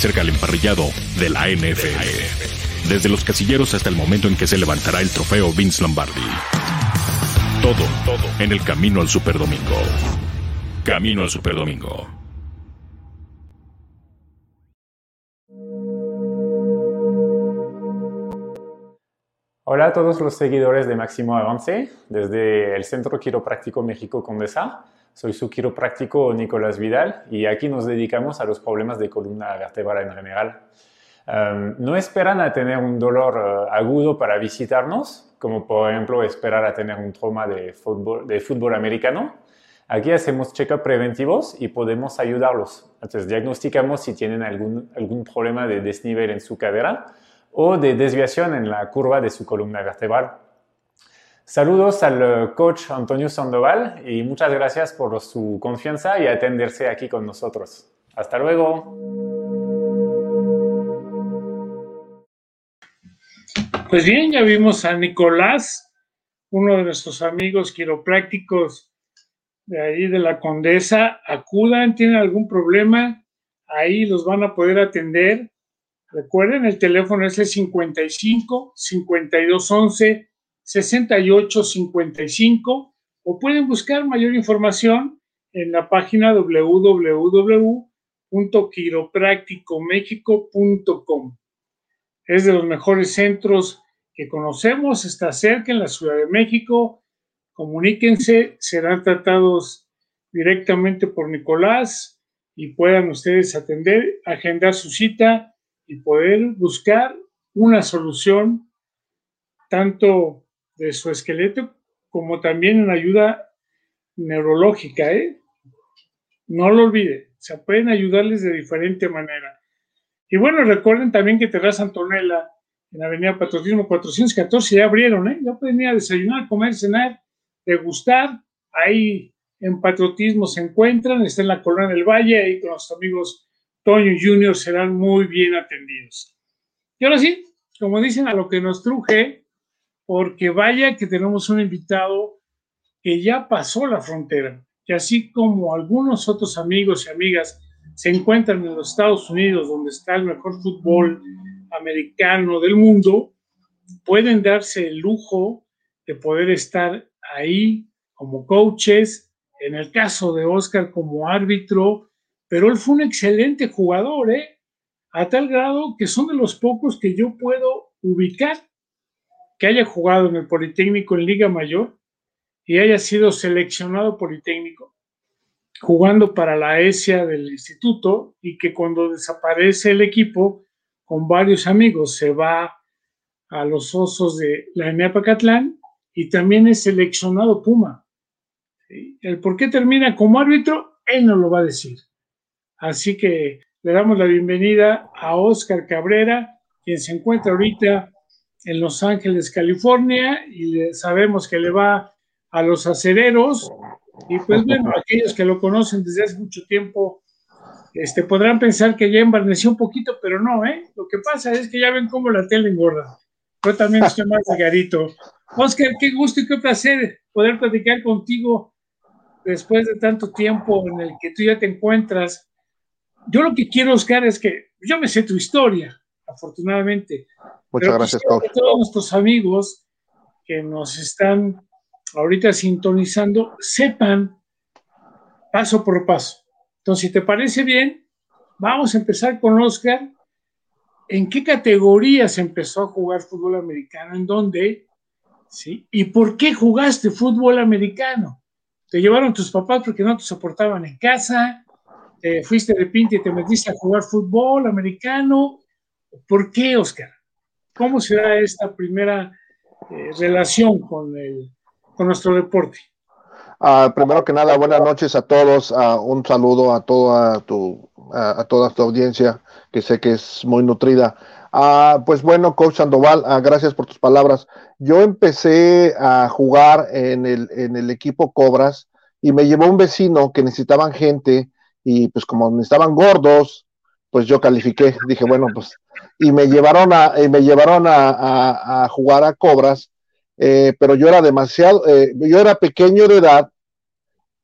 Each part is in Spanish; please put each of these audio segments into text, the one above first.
cerca el emparrillado de la NFL. Desde los casilleros hasta el momento en que se levantará el trofeo Vince Lombardi. Todo, todo en el camino al Superdomingo. Camino al Superdomingo. Hola a todos los seguidores de Máximo Avance, desde el Centro Quiropráctico México Condesa. Soy su quiropráctico Nicolás Vidal y aquí nos dedicamos a los problemas de columna vertebral en general. Um, no esperan a tener un dolor uh, agudo para visitarnos, como por ejemplo esperar a tener un trauma de fútbol, de fútbol americano. Aquí hacemos check-up preventivos y podemos ayudarlos. Entonces diagnosticamos si tienen algún, algún problema de desnivel en su cadera o de desviación en la curva de su columna vertebral. Saludos al eh, coach Antonio Sandoval y muchas gracias por su confianza y atenderse aquí con nosotros. Hasta luego. Pues bien, ya vimos a Nicolás, uno de nuestros amigos quiroprácticos de ahí de la Condesa. Acudan, tienen algún problema, ahí los van a poder atender. Recuerden, el teléfono es el 55 5211 6855 o pueden buscar mayor información en la página www.quiropracticomexico.com. Es de los mejores centros que conocemos, está cerca en la Ciudad de México. Comuníquense, serán tratados directamente por Nicolás y puedan ustedes atender, agendar su cita y poder buscar una solución tanto de su esqueleto, como también en ayuda neurológica, ¿eh? No lo olvide, se pueden ayudarles de diferente manera. Y bueno, recuerden también que Terraza Antonella, en Avenida Patriotismo 414, ya abrieron, ¿eh? Ya pueden ir a desayunar, comer, cenar, degustar. Ahí en Patriotismo se encuentran, está en la Colonia del Valle, ahí con los amigos Toño Junior serán muy bien atendidos. Y ahora sí, como dicen, a lo que nos truje, porque vaya que tenemos un invitado que ya pasó la frontera, que así como algunos otros amigos y amigas se encuentran en los Estados Unidos, donde está el mejor fútbol americano del mundo, pueden darse el lujo de poder estar ahí como coaches, en el caso de Oscar como árbitro, pero él fue un excelente jugador, ¿eh? a tal grado que son de los pocos que yo puedo ubicar que haya jugado en el Politécnico en Liga Mayor y haya sido seleccionado Politécnico, jugando para la ESIA del instituto y que cuando desaparece el equipo, con varios amigos, se va a los osos de la ENEA Catlán y también es seleccionado Puma. El por qué termina como árbitro, él no lo va a decir. Así que le damos la bienvenida a Oscar Cabrera, quien se encuentra ahorita en Los Ángeles, California, y sabemos que le va a los acereros. Y pues bueno, aquellos que lo conocen desde hace mucho tiempo, este, podrán pensar que ya embarneció un poquito, pero no, ¿eh? Lo que pasa es que ya ven cómo la tele engorda. Yo también estoy más garito. Oscar, qué gusto y qué placer poder platicar contigo después de tanto tiempo en el que tú ya te encuentras. Yo lo que quiero, Oscar, es que yo me sé tu historia, afortunadamente, Muchas gracias, A todos nuestros amigos que nos están ahorita sintonizando sepan paso por paso. Entonces, si te parece bien, vamos a empezar con Oscar. ¿En qué categorías empezó a jugar fútbol americano? ¿En dónde? ¿Sí? ¿Y por qué jugaste fútbol americano? ¿Te llevaron tus papás porque no te soportaban en casa? ¿Te fuiste de pinta y te metiste a jugar fútbol americano? ¿Por qué, Oscar? ¿Cómo será esta primera eh, relación con, el, con nuestro deporte? Uh, primero que nada, buenas noches a todos. Un saludo a toda tu, a toda tu audiencia, que sé que es muy nutrida. Uh, pues bueno, Coach Sandoval, gracias por tus palabras. Yo empecé a jugar en el, en el equipo Cobras y me llevó un vecino que necesitaban gente y pues como necesitaban gordos, pues yo califiqué. Dije, bueno, pues y me llevaron a, me llevaron a, jugar a Cobras, eh, pero yo era demasiado, eh, yo era pequeño de edad,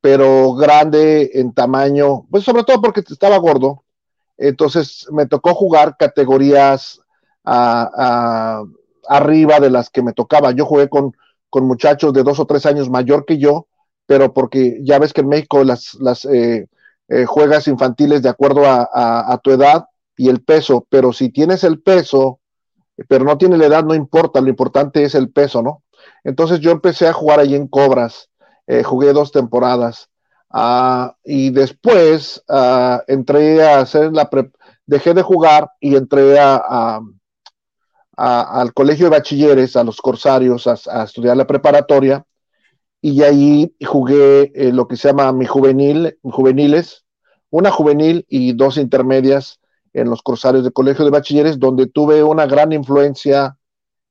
pero grande en tamaño, pues sobre todo porque estaba gordo, Entonces me tocó jugar categorías arriba de las que me tocaba. Yo jugué con, con, muchachos de dos o tres años mayor que yo, pero porque ya ves que en México las, las eh, eh, juegas infantiles de acuerdo a, tu edad y el peso, pero si tienes el peso, pero no tienes la edad, no importa, lo importante es el peso, ¿no? Entonces yo empecé a jugar ahí en Cobras, eh, jugué dos temporadas ah, y después ah, entré a hacer la, dejé de jugar y entré a, al colegio de bachilleres, a los corsarios, a, estudiar la preparatoria, y ahí jugué eh, lo que se llama mi juvenil, juveniles, una juvenil y dos intermedias en los corsarios del colegio de bachilleres, donde tuve una gran influencia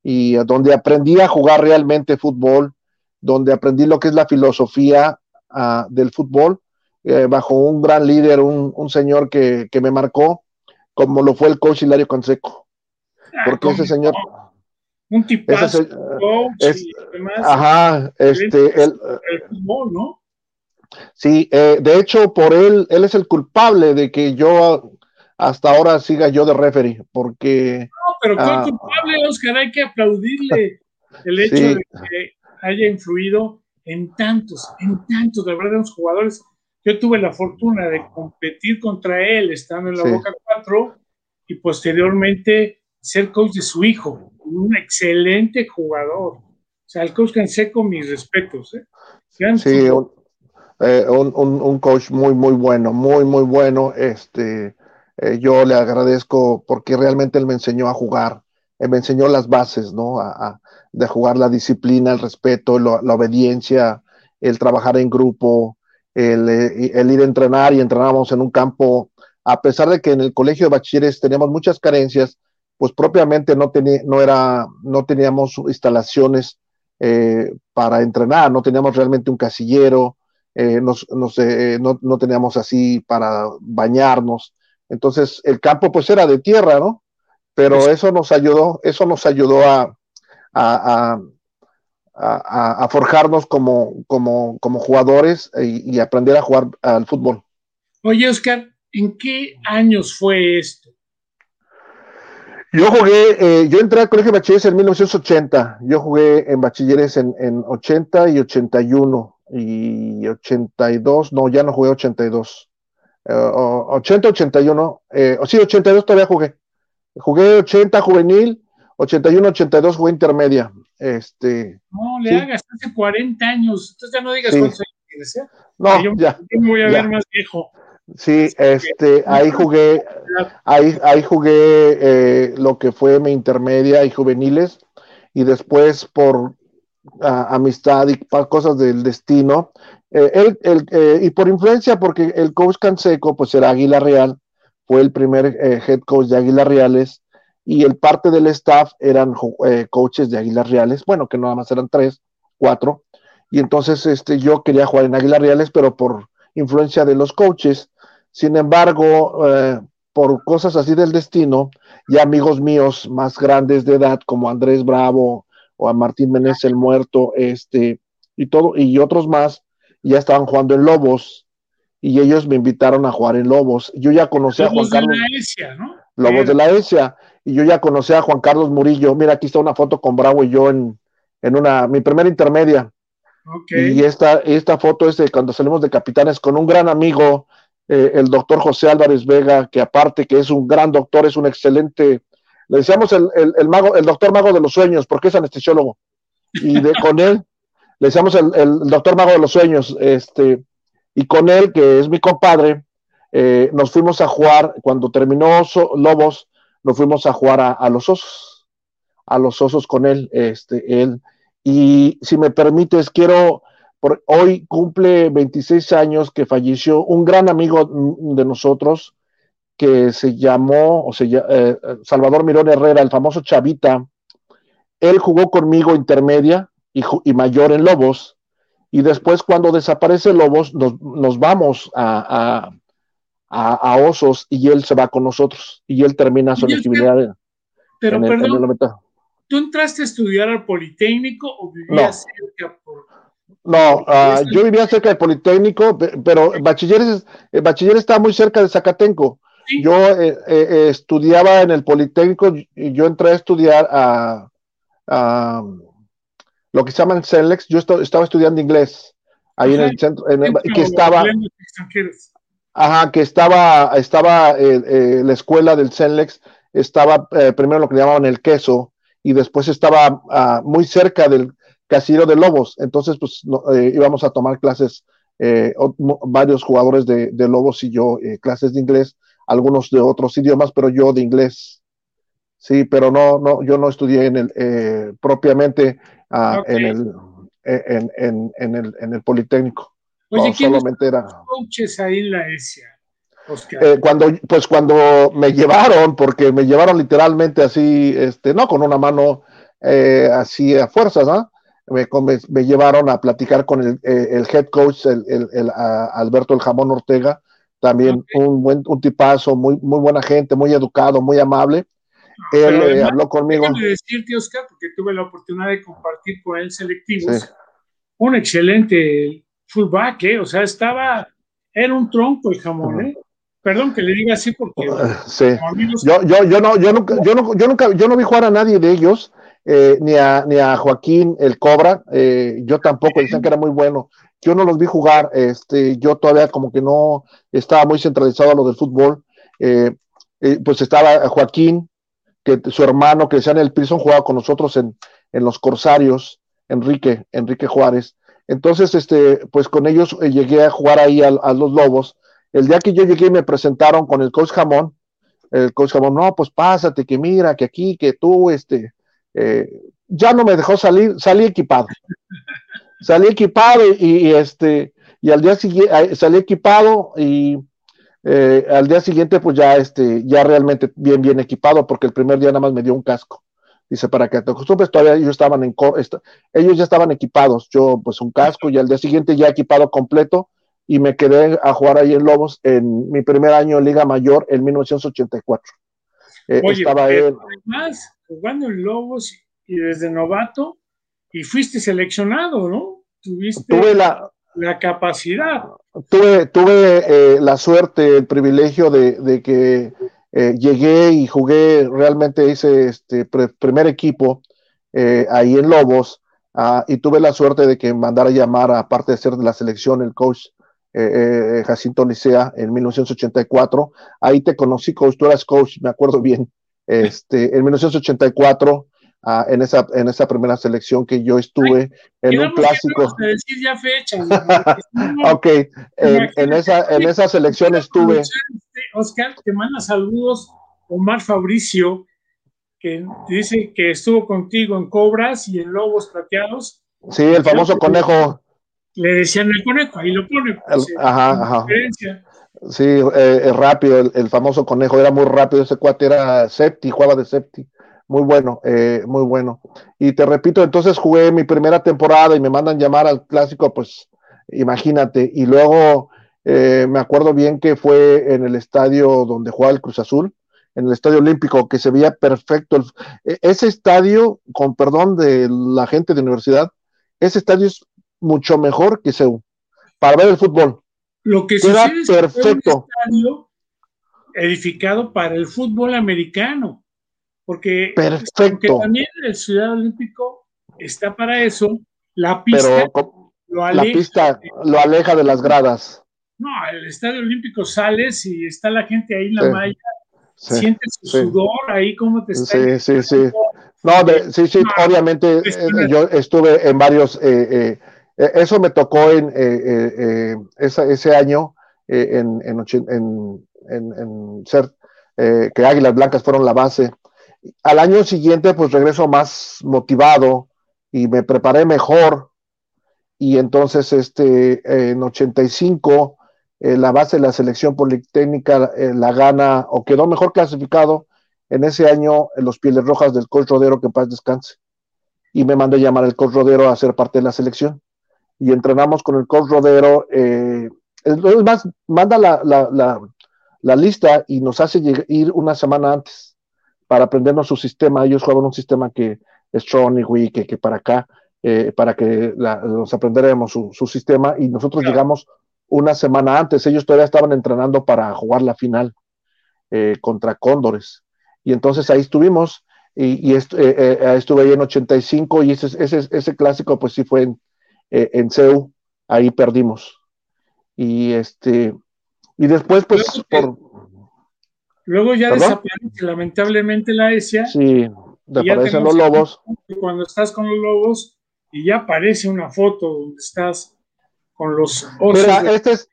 y donde aprendí a jugar realmente fútbol, donde aprendí lo que es la filosofía ah, del fútbol, eh, bajo un gran líder, un, señor que, que, me marcó, como lo fue el coach Hilario Conseco. Porque ese señor. Un tipazo, Ajá, este. El, fútbol, ¿no? Sí, eh, de hecho, por él, él es el culpable de que yo hasta ahora siga yo de referee, porque. No, pero ¿cuál ah, culpable, Oscar? Hay que aplaudirle el hecho de que haya influido en tantos, en tantos, de verdad, los jugadores. Yo tuve la fortuna de competir contra él estando en la Boca 4 y posteriormente ser coach de su hijo, un excelente jugador. O sea, el coach Canseco, mis respetos. ¿eh? Sí, eh, un, un, coach muy, muy bueno, muy, muy bueno. Este, eh, yo le agradezco porque realmente él me enseñó a jugar, él me enseñó las bases, ¿no? De jugar la disciplina, el respeto, la obediencia, el trabajar en grupo, el, el, ir a entrenar y entrenábamos en un campo, a pesar de que en el colegio de bachilleres teníamos muchas carencias, pues propiamente no, no, era, no teníamos instalaciones eh, para entrenar, no teníamos realmente un casillero, eh, eh, no, no, teníamos así para bañarnos. Entonces el campo pues era de tierra, ¿no? Pero eso nos ayudó, eso nos ayudó a, a, a, forjarnos como, como, como jugadores y, y, aprender a jugar al fútbol. Oye, Oscar, ¿en qué años fue esto? Yo jugué, eh, yo entré al colegio de bachilleres en 1980. Yo jugué en bachilleres en, en 80 y 81 y 82. No, ya no jugué 82. 80, 81. Eh, sí, 82 todavía jugué. Jugué 80 juvenil, 81, 82 jugué intermedia. Este, no, le hagas hace 40 años. Entonces ya no digas cuántos años tienes, ¿eh? No, yo, ya. Yo me voy a ver más viejo. Sí, este, ahí jugué, ahí, ahí jugué eh, lo que fue mi intermedia y juveniles, y después por amistad y cosas del destino, eh, eh, y por influencia, porque el coach Canseco, pues era Águila Real, fue el primer head coach de Águilas Reales, y el parte del staff eran coaches de Águilas Reales, bueno, que nada más eran tres, cuatro, y entonces este, yo quería jugar en Águilas Reales, pero por influencia de los coaches, sin embargo, eh, por cosas así del destino, y amigos míos más grandes de edad, como Andrés Bravo o a Martín Menez el Muerto, este, y todo, y otros más, ya estaban jugando en Lobos, y ellos me invitaron a jugar en Lobos. Yo ya conocí a Juan Carlos. De ¿no? Lobos de la ESIA, y yo ya conocí a Juan Carlos Murillo. Mira, aquí está una foto con Bravo y yo en, en una, mi primera intermedia. Y esta, esta foto es de cuando salimos de capitanes con un gran amigo eh, el doctor José Álvarez Vega, que aparte que es un gran doctor, es un excelente, le decíamos el, el, mago, el doctor mago de los sueños, porque es anestesiólogo. Y de, con él, le decíamos el, el, doctor mago de los sueños, este, y con él, que es mi compadre, eh, nos fuimos a jugar, cuando terminó Lobos, nos fuimos a jugar a, a, los osos, a los osos con él, este, él. Y si me permites, quiero hoy cumple 26 años que falleció un gran amigo de nosotros que se llamó o se, eh, Salvador Mirón Herrera, el famoso Chavita. Él jugó conmigo intermedia y, mayor en Lobos. Y después cuando desaparece Lobos nos, vamos a, a, Osos y él se va con nosotros y él termina su elegibilidad. Pero perdón, ¿tú entraste a estudiar al Politécnico o vivías cerca por no, ah, yo vivía cerca del Politécnico, pero bachilleres, el bachiller está muy cerca de Zacatenco. yo eh, eh, estudiaba en el Politécnico y yo entré a estudiar a, lo que se llama el CELEX. Yo estaba estudiando inglés ahí en el centro, que estaba, ajá, que estaba, estaba la escuela del CELEX, estaba primero lo que llamaban el queso y después estaba ah, muy cerca del casillero de Lobos. Entonces, pues íbamos a tomar clases eh, varios jugadores de, Lobos y yo eh, clases de inglés, algunos de otros idiomas, pero yo de inglés. Sí, pero no, no, yo no estudié en el, eh, propiamente ah, en, el, en, en, en, el, en el Politécnico. Oye, solamente era... coaches ahí en la ESIA? cuando, pues cuando me llevaron, porque me llevaron literalmente así, este, no con una mano así a fuerzas, ¿no? me, llevaron a platicar con el, eh, head coach, el, Alberto El Jamón Ortega, también un buen un tipazo, muy, muy buena gente, muy educado, muy amable. Él eh, habló conmigo. Déjame decirte, Oscar, porque tuve la oportunidad de compartir con él selectivos. Un excelente fullback, ¿eh? O sea, estaba, era un tronco el jamón, ¿eh? Perdón que le diga así porque. Sí. Yo, yo, yo, no, yo, nunca, yo, no, yo, nunca, yo no vi jugar a nadie de ellos, eh, ni, a, ni a Joaquín el Cobra, eh, yo tampoco, decían que era muy bueno. Yo no los vi jugar, este, yo todavía como que no estaba muy centralizado a lo del fútbol. Eh, pues estaba Joaquín, que su hermano, que decía en el Prison, jugaba con nosotros en, en los Corsarios, Enrique, Enrique Juárez. Entonces, este, pues con ellos llegué a jugar ahí a, a, los Lobos. El día que yo llegué me presentaron con el coach Jamón. El coach Jamón, no, pues pásate, que mira, que aquí, que tú, este, eh, ya no me dejó salir, salí equipado. Salí equipado y, este, y al día siguiente, salí equipado y eh, al día siguiente, pues ya, este, ya realmente bien, bien equipado, porque el primer día nada más me dio un casco. Dice, para que te acostumbres, todavía ellos estaban en, ellos ya estaban equipados, yo pues un casco y al día siguiente ya equipado completo y me quedé a jugar ahí en Lobos en mi primer año en Liga Mayor en 1984. Eh, estaba él jugando en Lobos y desde novato, y fuiste seleccionado, ¿no? Tuviste tuve la, la capacidad. Tuve, tuve eh, la suerte, el privilegio de, que eh, llegué y jugué, realmente hice este primer equipo eh, ahí en Lobos, ah, y tuve la suerte de que mandara llamar, aparte de ser de la selección, el coach Jacinto Licea en 1984. Ahí te conocí, coach, tú eras coach, me acuerdo bien. Este, en 1984, ah, en, esa, en esa primera selección que yo estuve en un clásico. Decir ya fecha, ok, en, esa, en esa selección estuve. Oscar, te manda saludos Omar Fabricio, que dice que estuvo contigo en Cobras y en Lobos Plateados. Sí, el famoso conejo. Le decían el conejo, ahí lo pone. Pues, ajá, ajá. Sí, eh, rápido, el, famoso conejo, era muy rápido, ese cuate era septi, jugaba de septi, muy bueno, eh, muy bueno. Y te repito, entonces jugué mi primera temporada y me mandan llamar al clásico, pues imagínate, y luego eh, me acuerdo bien que fue en el estadio donde jugaba el Cruz Azul, en el estadio olímpico, que se veía perfecto. E, ese estadio, con perdón de la gente de universidad, ese estadio es mucho mejor que SEU, para ver el fútbol lo que sucede es perfecto. un estadio edificado para el fútbol americano, porque perfecto. también el Ciudad Olímpico está para eso, la pista lo aleja, la pista lo aleja de las gradas. No, el Estadio Olímpico sales y está la gente ahí en la malla, sientes su sudor ahí, cómo te está. Sí, sí, sí. No, sí, sí, obviamente eh, yo estuve en varios eh, eh, eh, eso me tocó en eh, eh, ese año en, ser que Águilas Blancas fueron la base. Al año siguiente, pues regreso más motivado y me preparé mejor. Y entonces, este, en 85, la base de la selección politécnica la gana o quedó mejor clasificado en ese año en los Pieles Rojas del Coach Rodero, que en paz descanse. Y me mandé llamar el Coach Rodero a ser parte de la selección y entrenamos con el coach Rodero. Eh, es más, manda la, la, lista y nos hace ir una semana antes para aprendernos su sistema. Ellos juegan un sistema que es Strong y que, que para acá, eh, para que nos aprenderemos su, su, sistema y nosotros llegamos una semana antes. Ellos todavía estaban entrenando para jugar la final. eh, contra Cóndores. Y entonces ahí estuvimos y, y estuve ahí en 85 y ese, ese, ese clásico pues sí fue en, en CEU, ahí perdimos. Y este, y después pues por... Luego ya desaparece lamentablemente la ESIA. Sí, desaparecen los lobos. Cuando estás con los lobos y ya aparece una foto donde estás con los osos. Mira, este es,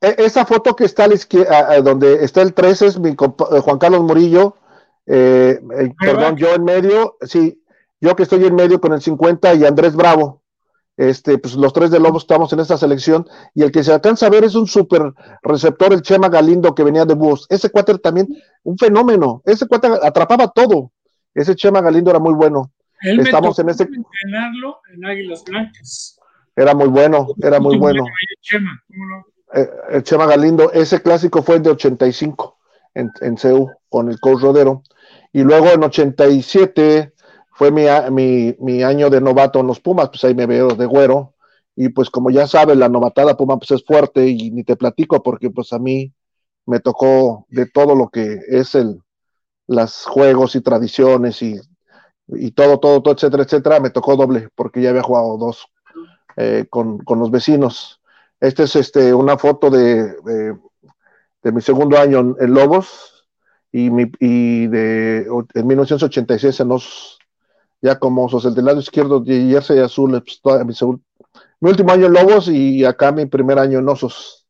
e, esa foto que está a la izquierda, donde está el 13 es mi eh, Juan Carlos Murillo, eh, eh, perdón, yo en medio, sí, yo que estoy en medio con el 50 y Andrés Bravo. Este, pues los tres de Lobos estamos en esta selección y el que se alcanza a ver es un super receptor, el Chema Galindo que venía de Búhos. Ese cuate también, un fenómeno. Ese cuate atrapaba todo. Ese Chema Galindo era muy bueno. Estamos en ese. Entrenarlo en Águilas Blancas. Era muy bueno, era muy bueno. Eh, el Chema Galindo, ese clásico fue de 85 en, en CEU con el coach Rodero. Y luego en 87 fue mi, mi, mi, año de novato en los Pumas, pues ahí me veo de güero. Y pues como ya sabes, la novatada Puma pues es fuerte y ni te platico porque pues a mí me tocó de todo lo que es el, las juegos y tradiciones y, y todo, todo, todo, etcétera, etcétera, me tocó doble porque ya había jugado dos eh, con, con, los vecinos. Esta es este, una foto de, de, mi segundo año en, Lobos y, mi, y de en 1986 en los ya como sos el del lado izquierdo de jersey azul, pues, mi, mi, último año en Lobos y acá mi primer año en Osos.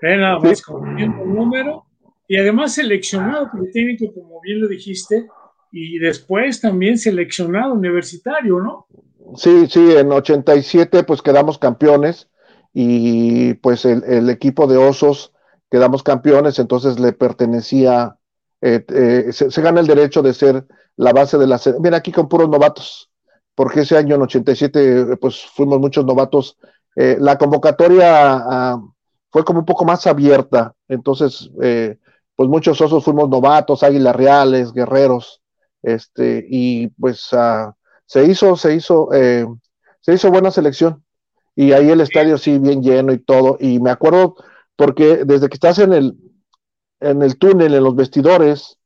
nada más con un número y además seleccionado el técnico, como bien lo dijiste, y después también seleccionado universitario, ¿no? Sí, sí, en 87 pues quedamos campeones y pues el, equipo de Osos quedamos campeones, entonces le pertenecía, eh, eh, se, gana el derecho de ser la base de la... Mira, aquí con puros novatos, porque ese año en 87 pues fuimos muchos novatos. Eh, la convocatoria ah, fue como un poco más abierta, entonces eh, pues muchos osos fuimos novatos, águilas reales, guerreros, este, y pues ah, se hizo, se hizo, eh, se hizo buena selección. Y ahí el estadio sí bien lleno y todo. Y me acuerdo porque desde que estás en el, en el túnel, en los vestidores,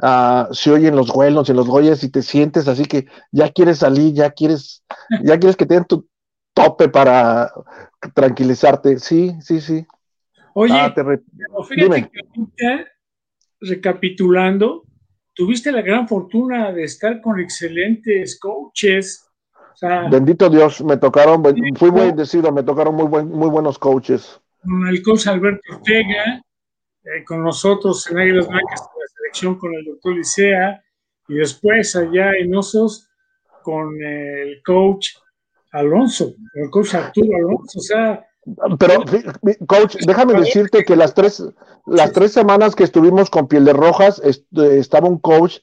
uh, se oyen los vuelos y los goyes y te sientes así que ya quieres salir, ya quieres, ya quieres que te den tu tope para tranquilizarte. Sí, sí, sí. Oye, ah, fíjate que recapitulando, tuviste la gran fortuna de estar con excelentes coaches. Bendito Dios, me tocaron, fui muy bendecido, me tocaron muy, buen, muy buenos coaches. Con el coach Alberto Ortega, eh, con nosotros en Águilas Blancas con el doctor Licea y después allá en Osos con el coach Alonso, el coach Arturo Alonso, o sea... Pero, coach, déjame decirte que las tres, las tres semanas que estuvimos con Pieles Rojas, estaba un coach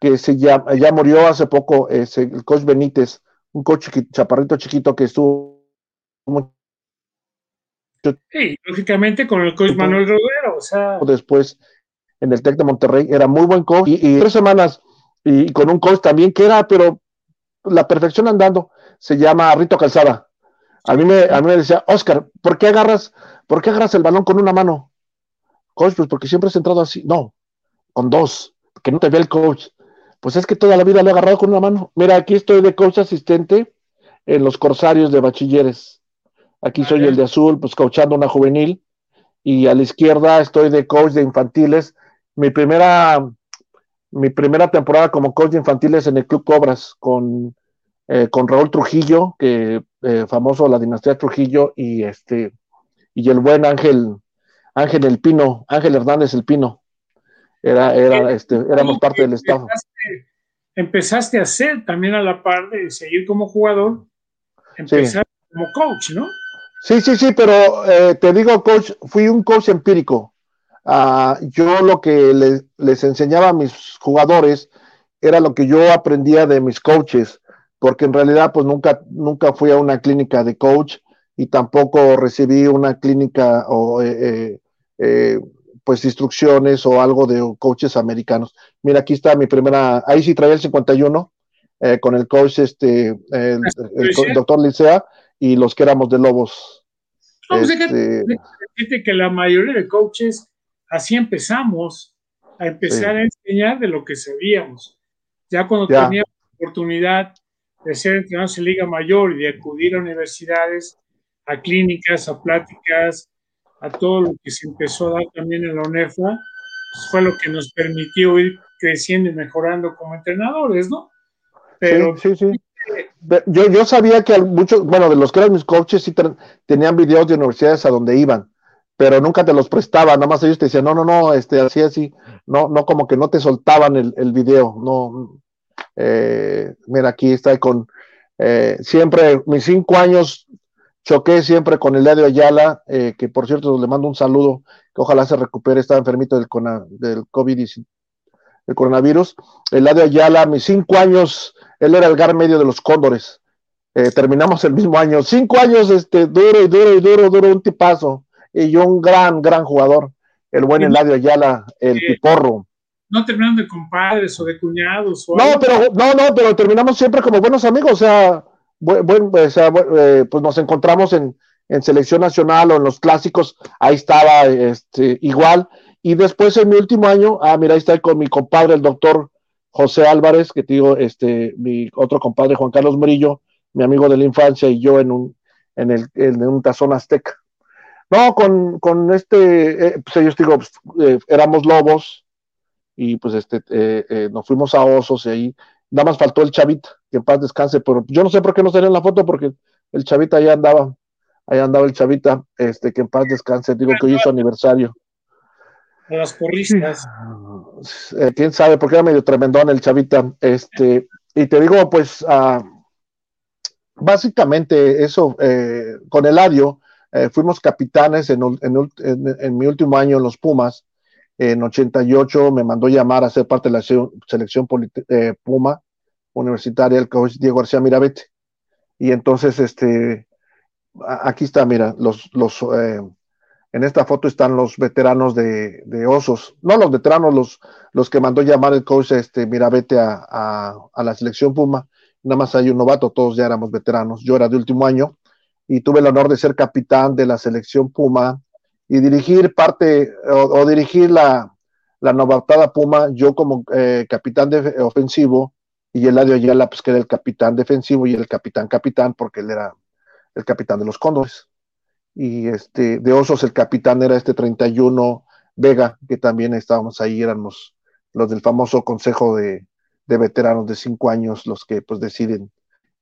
que se ya, ya murió hace poco, el coach Benítez, un coach chaparrito chiquito que estuvo Sí, lógicamente con el coach Manuel Rodero, o sea. Después en el Tec de Monterrey era muy buen coach y, tres semanas y, con un coach también que era, pero la perfección andando, se llama Rito Calzada. A mí me, a mí me decía, Oscar, ¿por qué agarras, por qué agarras el balón con una mano? Coach, pues porque siempre has entrado así. No, con dos, que no te vea el coach. Pues es que toda la vida lo he agarrado con una mano. Mira, aquí estoy de coach asistente en los Corsarios de Bachilleres. Aquí soy el de azul, pues coachando una juvenil. Y a la izquierda estoy de coach de infantiles. Mi primera, mi primera temporada como coach de infantiles en el Club Cobras con, eh, con Raúl Trujillo, que eh, famoso la dinastía Trujillo, y este, y el buen Ángel, Ángel El Pino, Ángel Hernández El Pino. Era, era, este, éramos parte del Estado. Empezaste a hacer también a la par de seguir como jugador, empezar como coach, ¿no? Sí, sí, sí, pero eh, te digo, coach, fui un coach empírico. Ah, yo lo que les enseñaba a mis jugadores era lo que yo aprendía de mis coaches, porque en realidad pues nunca, nunca fui a una clínica de coach y tampoco recibí una clínica o eh, eh, pues instrucciones o algo de coaches americanos. Mira, aquí está mi primera, ahí sí traía el 51 con el coach, este, el, el doctor Licea, y los que éramos de Lobos. Vamos este... que la mayoría de coaches así empezamos, a empezar a enseñar de lo que sabíamos. Ya cuando teníamos la oportunidad de ser entrenadores en Liga Mayor y de acudir a universidades, a clínicas, a pláticas, a todo lo que se empezó a dar también en la UNEFA, pues fue lo que nos permitió ir creciendo y mejorando como entrenadores, ¿no? Pero sí, sí, Yo, yo sabía que muchos, bueno, de los que eran mis coaches sí tenían videos de universidades a donde iban, pero nunca te los prestaban, nada más ellos te decían, no, no, no, este, así, así, no, no, como que no te soltaban el, el video, no, eh, mira, aquí está con, eh, siempre, mis cinco años, choqué siempre con el de Ayala, eh, que por cierto le mando un saludo, que ojalá se recupere, estaba enfermito del, del COVID-19 el coronavirus. Eladio Ayala, mis cinco años, él era el gar medio de los Cóndores. Eh, terminamos el mismo año. Cinco años, este, duro y duro y duro, duro, un tipazo. Y yo un gran, gran jugador. El buen Eladio Ayala, el piporro. No terminaron de compadres o de cuñados. no, pero, no, no, pero terminamos siempre como buenos amigos. O sea, bueno, eh, pues nos encontramos en, en selección nacional o en los clásicos. Ahí estaba este, igual y después en mi último año, ah, mira, ahí está con mi compadre, el doctor José Álvarez, que te digo, este, mi otro compadre Juan Carlos Murillo, mi amigo de la infancia, y yo en un, en el, en un tazón azteca. No, con, con este, eh, pues ellos digo, pues, eh, éramos lobos, y pues este, eh, nos fuimos a osos y ahí, nada más faltó el chavita, que en paz descanse, pero yo no sé por qué no salió en la foto, porque el chavita ahí andaba, ahí andaba el chavita, este, que en paz descanse, digo que hoy es su aniversario las porristas. Quién sabe, porque era medio tremendón el chavita. Este, y te digo, pues, uh, básicamente eso, con Eladio, eh, fuimos capitanes en, mi último año en los Pumas. En 88 me mandó llamar a ser parte de la selección Puma universitaria, el coach Diego García Mirabete. Y entonces, este, aquí está, mira, los, los en esta foto están los veteranos de, Osos, no los veteranos, los, los que mandó llamar el coach este, Mirabete a, a, la selección Puma. Nada más hay un novato, todos ya éramos veteranos. Yo era de último año y tuve el honor de ser capitán de la selección Puma y dirigir parte o, dirigir la, la, novatada Puma, yo como eh, capitán de, ofensivo y Eladio Ayala, pues que era el capitán defensivo y el capitán capitán porque él era el capitán de los Cóndores. Y este, de Osos el capitán era este 31 Vega, que también estábamos ahí, éramos los del famoso consejo de, veteranos de cinco años, los que pues deciden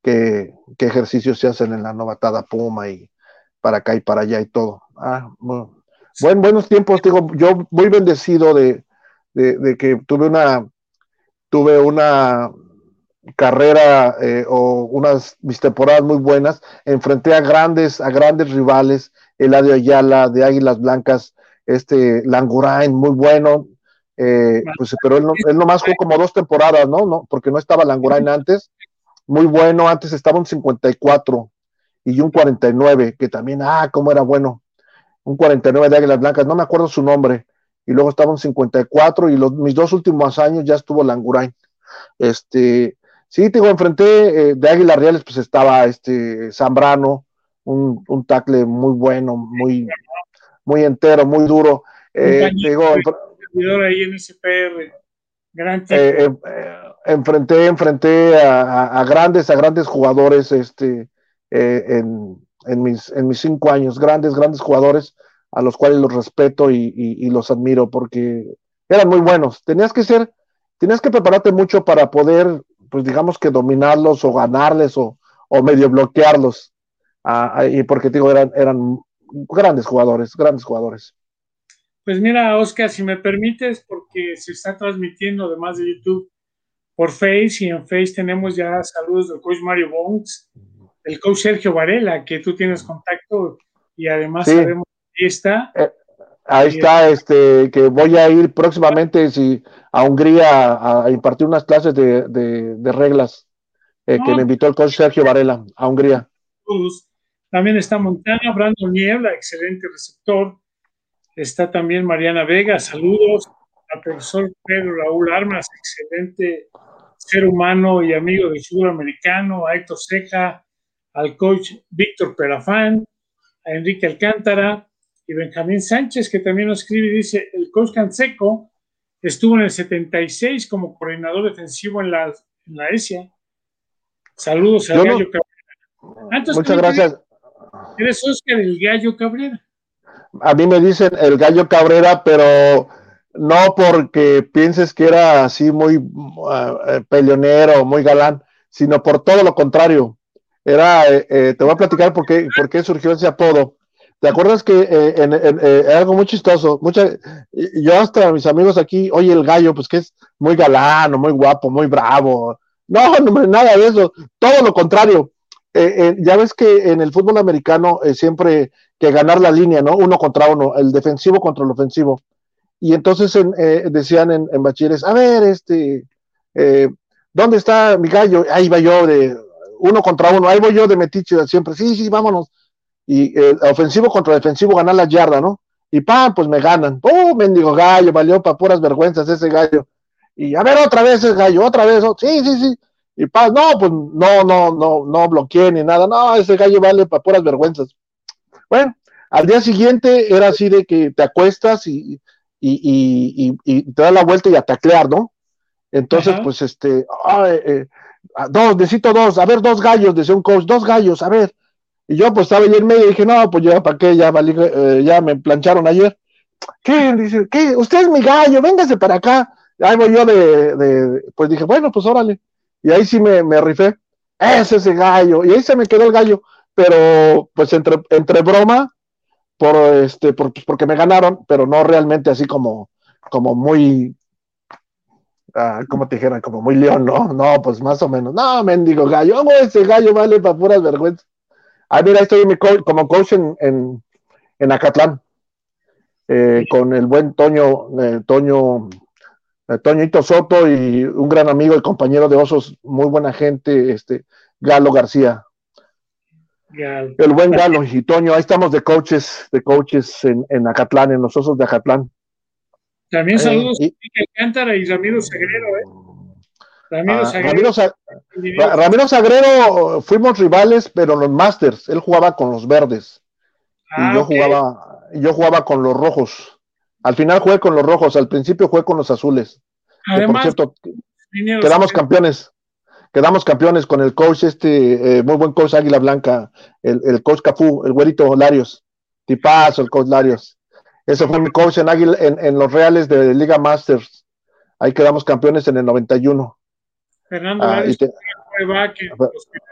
qué, ejercicios se hacen en la novatada Puma y para acá y para allá y todo. Ah, buen, buenos tiempos, digo, yo muy bendecido de, de que tuve una, tuve una carrera eh, o unas mis temporadas muy buenas, enfrenté a grandes, a grandes rivales, Eladio Ayala de Águilas Blancas, este Langurain, muy bueno, eh, pues, pero él, no, él nomás jugó como dos temporadas, ¿no? ¿no? Porque no estaba Langurain antes, muy bueno, antes estaba un 54 y un 49, que también, ah, cómo era bueno, un 49 de Águilas Blancas, no me acuerdo su nombre, y luego estaba un 54 y los, mis dos últimos años ya estuvo Langurain. Este, Sí, te digo, enfrenté eh, de Águilas Reales, pues estaba este Zambrano, un, un tackle muy bueno, muy, muy entero, muy duro. Eh, digo, ahí en SPR. Gran eh, eh, enfrenté, enfrenté a, grandes, a grandes jugadores, este, en, en, mis, en mis cinco años, grandes, grandes jugadores a los cuales los respeto y, y, los admiro porque eran muy buenos. Tenías que ser, tenías que prepararte mucho para poder pues digamos que dominarlos o ganarles o, medio bloquearlos. Ah, ah, y porque digo, eran, eran grandes jugadores, grandes jugadores. Pues mira, Oscar, si me permites, porque se está transmitiendo además de YouTube por Face y en Face tenemos ya saludos del coach Mario Bones, el coach Sergio Varela, que tú tienes contacto y además sabemos que está. Eh, ahí está, este, que voy a ir próximamente si, a Hungría a, impartir unas clases de, reglas eh, que me invitó el coach Sergio Varela a Hungría. También está Montana, Brandon Niebla, excelente receptor. Está también Mariana Vega, saludos. Al profesor Pedro Raúl Armas, excelente ser humano y amigo del fútbol americano. A Héctor Ceja, al coach Víctor Perafán, a Enrique Alcántara, Y Benjamín Sánchez, que también nos escribe, dice, el coach Canseco estuvo en el 76 como coordinador defensivo en la, en la ESIA. Saludos a Gallo Cabrera. Muchas gracias. Eres Oscar el Gallo Cabrera. A mí me dicen el Gallo Cabrera, pero no porque pienses que era así muy uh, peleonero, muy galán, sino por todo lo contrario. Era, eh, eh, te voy a platicar por qué, por qué surgió ese apodo. ¿Te acuerdas que eh, en, en, algo muy chistoso? Mucha, yo hasta mis amigos aquí, oye, el gallo, pues que es muy galán, muy guapo, muy bravo. No, no, nada de eso. Todo lo contrario. ya ves que en el fútbol americano siempre que ganar la línea, ¿no? Uno contra uno, el defensivo contra el ofensivo. Y entonces eh, decían en, en, bachilleres, a ver, este, eh, ¿dónde está mi gallo? Ahí va yo de uno contra uno, ahí voy yo de metiche siempre, sí, sí, vámonos. Y eh, ofensivo contra defensivo, ganar la yarda, ¿no? Y pam, pues me ganan. ¡Oh, mendigo gallo! Valió para puras vergüenzas ese gallo. Y a ver, otra vez ese gallo, otra vez, oh, sí, sí, sí. Y pam, no, pues no, no, no, no bloqueé ni nada. No, ese gallo vale para puras vergüenzas. Bueno, al día siguiente era así de que te acuestas y, y, y, te da la vuelta y a taclear, ¿no? Entonces, pues este, eh, dos, necesito dos, a ver, dos gallos, decía un coach, dos gallos, a ver. Y yo pues estaba ahí en medio y dije, no, pues ya, ¿para qué? Ya, eh, ya me plancharon ayer. ¿Qué? Dice, ¿qué? Usted es mi gallo, véngase para acá. Ahí voy yo de, de, pues dije, bueno, pues órale. Y ahí sí me, me rifé. Ese es el gallo. Y ahí se me quedó el gallo. Pero, pues entre, entre broma, por este, por, porque me ganaron, pero no realmente así como, como muy, ah, como te dijeran, como muy león, ¿no? No, pues más o menos. No, mendigo gallo, ese gallo vale para puras vergüenzas. Ah, mira, estoy como coach en, en, en Acatlán, eh, con el buen Toño, eh, Toño, eh, Toñito Soto y un gran amigo y compañero de Osos, muy buena gente, este, Galo García. El buen Galo y Toño, ahí estamos de coaches, de coaches en, en Acatlán, en los osos de Acatlán. También eh, saludos a Cántara y Ramiro Sagrero, ¿eh? Ramiro, ah, Sagrero. Ramiro, Sagrero, fuimos rivales, pero en los Masters, él jugaba con los verdes. y ah, yo jugaba, yo jugaba con los rojos. Al final jugué con los rojos, al principio jugué con los azules. Además, por cierto, quedamos campeones quedamos campeones con el coach, este eh, muy buen coach Águila Blanca, el, el coach Cafú, el güerito Larios, tipazo el coach Larios. Ese fue mi coach en, Águila, en, los Reales de Liga Masters. Ahí quedamos campeones en el 91. Fernando ah, Larios,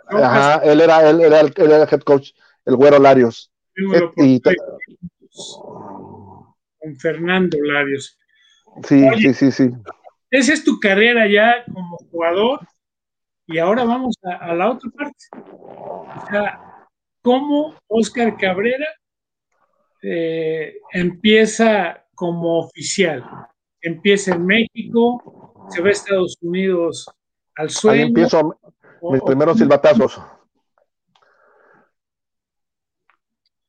Ajá, él era, él, era el, era el head coach, el güero Larios. con Fernando Larios. Sí, sí, sí, sí. Esa es tu carrera ya como jugador y ahora vamos a, la otra parte. O sea, cómo Oscar Cabrera eh, empieza como oficial. Empieza en México, se va a Estados Unidos al sueño. Ahí empiezo mis primeros silbatazos.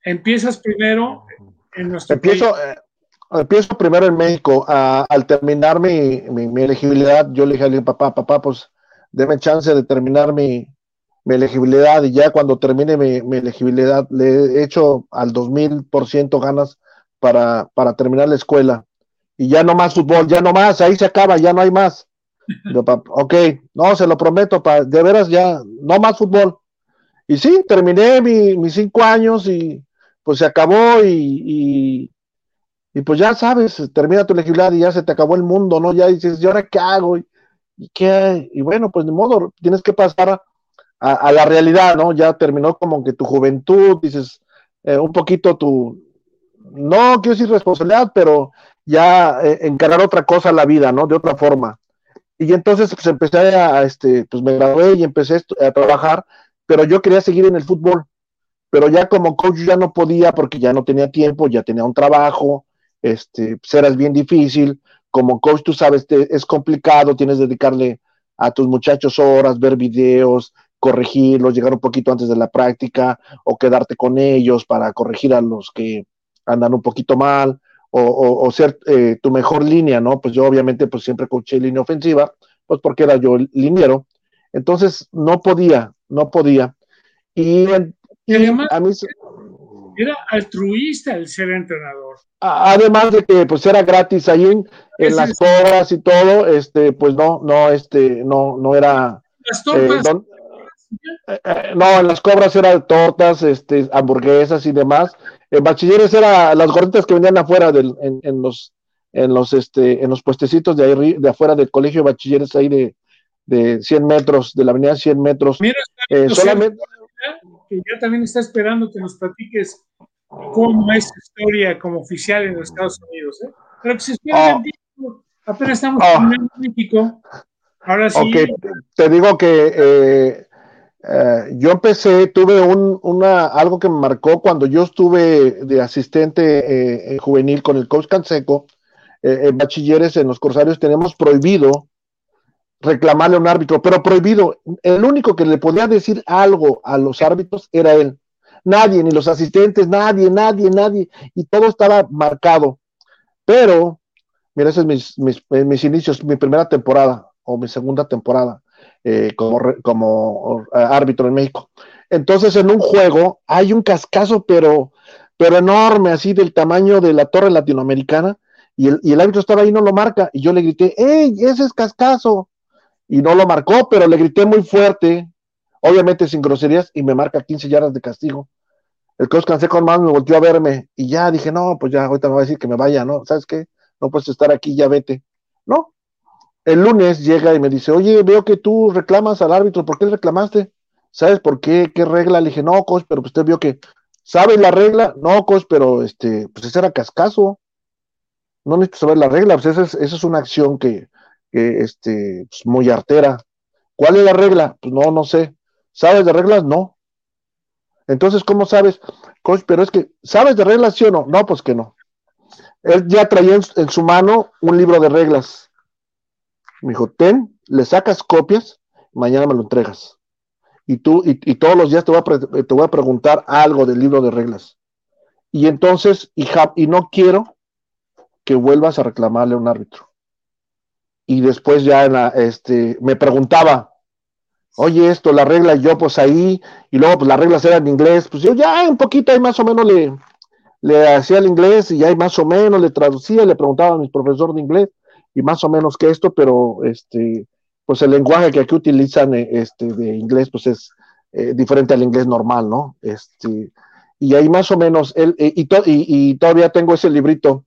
Empiezas primero en nuestro empiezo, eh, empiezo primero en México. al terminar mi, mi, elegibilidad, yo le dije al papá, papá, pues deme chance de terminar mi, elegibilidad y ya cuando termine mi, elegibilidad le he hecho al 2000% ganas para, para terminar la escuela. Y ya no más fútbol, ya no más, ahí se acaba, ya no hay más. ok, no, se lo prometo, pa, de veras ya, no más fútbol. Y sí, terminé mis cinco años y pues se acabó y, y, pues ya sabes, termina tu elegibilidad y ya se te acabó el mundo, ¿no? Ya dices, ¿y ahora qué hago? ¿Y, qué? y bueno, pues de modo, tienes que pasar a, la realidad, ¿no? Ya terminó como que tu juventud, dices, eh, un poquito tu, no quiero decir responsabilidad, pero ya eh, encarar otra cosa a la vida, ¿no? De otra forma. Y entonces pues empecé a, este, pues me gradué y empecé a trabajar, pero yo quería seguir en el fútbol, pero ya como coach ya no podía porque ya no tenía tiempo, ya tenía un trabajo, este, pues era bien difícil, como coach tú sabes, es complicado, tienes que dedicarle a tus muchachos horas, ver videos, corregirlos, llegar un poquito antes de la práctica o quedarte con ellos para corregir a los que andan un poquito mal o, ser eh, tu mejor línea, ¿no? Pues yo obviamente pues siempre coaché línea ofensiva, pues porque era yo el liniero. Entonces no podía, no podía. Y, a mí... Era altruista el ser entrenador. Además de que pues era gratis ahí en, las cobras y todo, este, pues no, no, este, no, no era. Las tortas. Eh, eh, no, en las cobras eran tortas, este, hamburguesas y demás. En bachilleres era las gorditas que vendían afuera del, en, los en los este en los puestecitos de ahí de afuera del colegio de bachilleres ahí de, de 100 metros, de la avenida 100 metros. Mira, eh, solamente que ya también está esperando que nos platiques cómo es la historia como oficial en los Estados Unidos. ¿eh? Pero pues espera, oh. apenas estamos oh. en México. Ahora sí. Te digo que eh, eh, yo empecé, tuve un, una, algo que me marcó cuando yo estuve de asistente en juvenil con el coach Canseco, en bachilleres en los corsarios tenemos prohibido reclamarle a un árbitro, pero prohibido. El único que le podía decir algo a los árbitros era él. Nadie, ni los asistentes, nadie, nadie, nadie. Y todo estaba marcado. Pero, mira, esos es mis, mis, inicios, mi primera temporada o mi segunda temporada eh, como, como eh, árbitro en México. Entonces, en un juego hay un cascazo, pero, pero enorme, así del tamaño de la torre latinoamericana, y el, el árbitro estaba ahí, no lo marca, y yo le grité, ¡Ey, ese es cascazo! Y no lo marcó, pero le grité muy fuerte, obviamente sin groserías, y me marca 15 yardas de castigo. El coach con más me volteó a verme y ya dije, no, pues ya ahorita me va a decir que me vaya, ¿no? ¿Sabes qué? No puedes estar aquí, ya vete. No. El lunes llega y me dice, oye, veo que tú reclamas al árbitro, ¿por qué reclamaste? ¿Sabes por qué? ¿Qué regla? Le dije, no, coach, pero usted vio que, ¿sabe la regla? No, coach, pero este, pues ese era cascazo. No necesito saber la regla, pues esa es, esa es una acción que, este, pues, muy artera. ¿Cuál es la regla? Pues no, no sé. ¿Sabes de reglas? No. Entonces, ¿cómo sabes? Coach, pero es que, ¿sabes de reglas sí o no? No, pues que no. Él ya traía en, su mano un libro de reglas. Me dijo, ten, le sacas copias, mañana me lo entregas. Y tú, y, todos los días te voy, a te voy a preguntar algo del libro de reglas. Y entonces, y, y no quiero que vuelvas a reclamarle a un árbitro y después ya este, me preguntaba, oye, esto, la regla, yo pues ahí, y luego pues las reglas eran inglés, pues yo ya un poquito ahí más o menos le, le hacía el inglés y ahí más o menos le traducía, le preguntaba a mi profesor de inglés y más o menos que esto, pero este, pues el lenguaje que aquí utilizan eh, este, de inglés pues es eh, diferente al inglés normal, ¿no? Este, y ahí más o menos, él, eh, y, y, todavía tengo ese librito,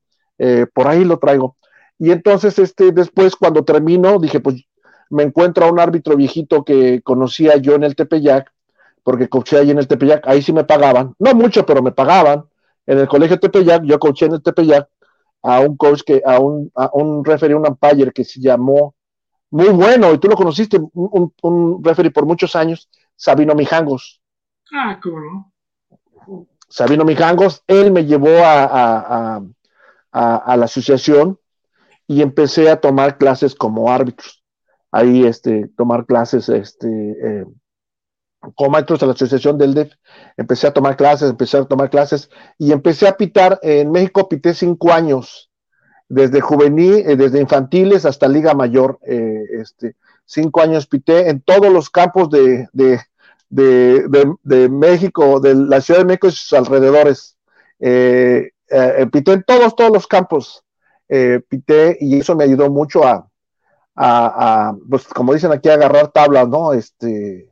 por ahí lo traigo y entonces, este, después, cuando termino, dije, pues me encuentro a un árbitro viejito que conocía yo en el Tepeyac, porque coaché ahí en el Tepeyac, ahí sí me pagaban, no mucho, pero me pagaban. En el colegio Tepeyac, yo coaché en el Tepeyac a un coach que, a un, a un referee, un umpire que se llamó, muy bueno, y tú lo conociste, un, un referee por muchos años, Sabino Mijangos. Ah, ¿cómo Sabino Mijangos, él me llevó a, a, a, a la asociación y empecé a tomar clases como árbitros. Ahí, este, tomar clases, este, eh, como maestros de la Asociación del DEF, empecé a tomar clases, empecé a tomar clases y empecé a pitar, en México pité cinco años, desde juvenil, eh, desde infantiles hasta Liga Mayor, eh, este, cinco años pité en todos los campos de, de, de, México, de la Ciudad de México y sus alrededores. pité en todos, todos los campos eh, pité y eso me ayudó mucho a, a, pues como dicen aquí, a agarrar tablas, ¿no? Este,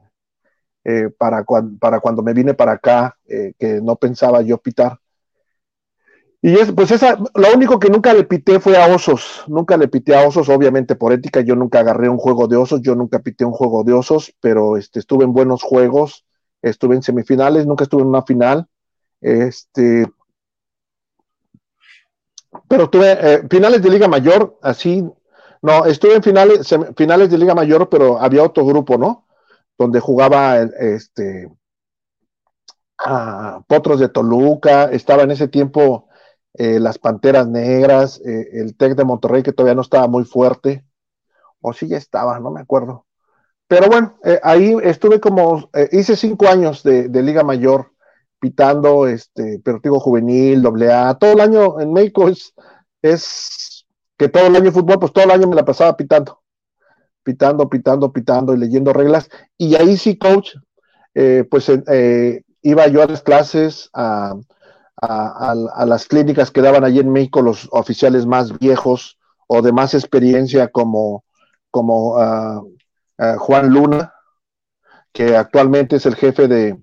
eh, para, para cuando me vine para acá, eh, que no pensaba yo pitar. Y es, pues esa, lo único que nunca le pité fue a osos, nunca le pité a osos, obviamente por ética, yo nunca agarré un juego de osos, yo nunca pité un juego de osos, pero este, estuve en buenos juegos, estuve en semifinales, nunca estuve en una final, este, pero tuve eh, finales de Liga Mayor, así, no, estuve en finales, finales de Liga Mayor, pero había otro grupo, ¿no? Donde jugaba este Potros de Toluca, estaba en ese tiempo eh, las Panteras Negras, eh, el Tec de Monterrey que todavía no estaba muy fuerte, o sí ya estaba, no me acuerdo. Pero bueno, ahí estuve como, hice cinco años de, de Liga Mayor pitando, este, pero digo juvenil, doble A, todo el año en México es, es que todo el año fútbol, pues todo el año me la pasaba pitando, pitando, pitando, pitando y leyendo reglas. Y ahí sí, coach, eh, pues eh, iba yo a las clases a, a, las clínicas que daban allí en México los oficiales más viejos o de más experiencia como, como ah, ah, Juan Luna, que actualmente es el jefe de,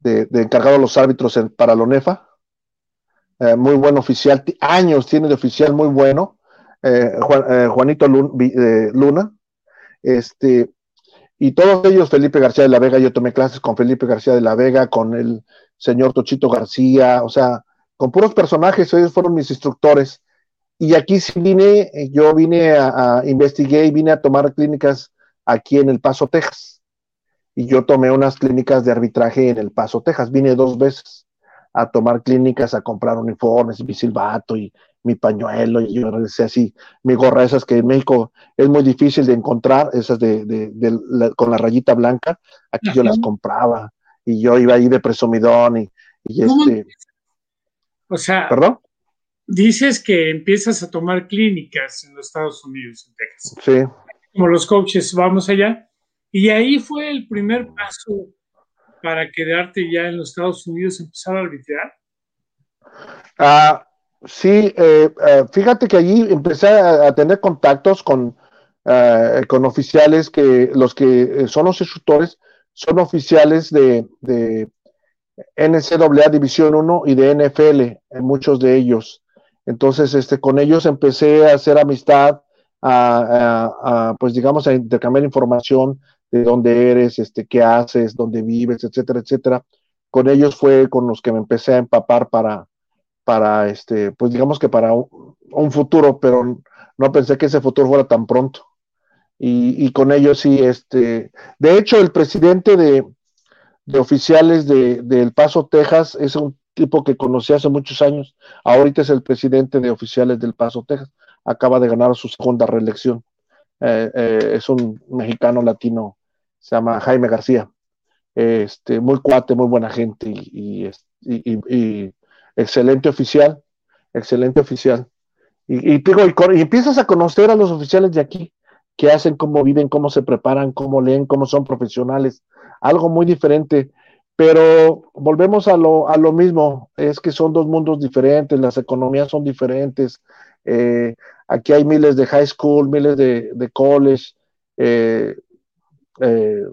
de, encargado de los árbitros para la ONEFA. Eh, muy buen oficial, años tiene de oficial muy bueno, eh, eh, Juanito Luna, este, y todos ellos, Felipe García de la Vega, yo tomé clases con Felipe García de la Vega, con el señor Tochito García, o sea, con puros personajes, ellos fueron mis instructores. Y aquí sí vine, yo vine a, a investigué y vine a tomar clínicas aquí en El Paso, Texas. Y yo tomé unas clínicas de arbitraje en El Paso, Texas. Vine dos veces a tomar clínicas, a comprar uniformes, mi silbato y mi pañuelo y yo regresé así, mi gorra, esas que en México es muy difícil de encontrar, esas de, con la rayita blanca, aquí yo las compraba y yo iba ahí de presumidón y, este... O sea, ¿perdón? Dices que empiezas a tomar clínicas en los Estados Unidos, en Texas. Sí. Como los coaches, vamos allá. Y ahí fue el primer paso para quedarte ya en los Estados Unidos, empezar a arbitrar. Ah, Sí, eh, eh, fíjate que allí empecé a, tener contactos con, eh, con oficiales que los que son los instructores son oficiales de, de NCAA División 1 y de NFL, muchos de ellos. Entonces, este, con ellos empecé a hacer amistad, a, pues digamos, a intercambiar información de dónde eres, este, qué haces, dónde vives, etcétera, etcétera. Con ellos fue con los que me empecé a empapar para, para, este, pues digamos que para un, futuro, pero no pensé que ese futuro fuera tan pronto. Y, con ello sí, este, de hecho, el presidente de, oficiales de, El Paso, Texas, es un tipo que conocí hace muchos años. Ahorita es el presidente de oficiales del Paso, Texas. Acaba de ganar su segunda reelección. Eh, eh, es un mexicano latino, se llama Jaime García. Este, muy cuate, muy buena gente y, excelente oficial, excelente oficial. Y, y, y, empiezas a conocer a los oficiales de aquí, qué hacen, cómo viven, cómo se preparan, cómo leen, cómo son profesionales, algo muy diferente. Pero volvemos a lo, a lo mismo, es que son dos mundos diferentes, las economías son diferentes. Eh, aquí hay miles de high school, miles de, de college. Eh, eh,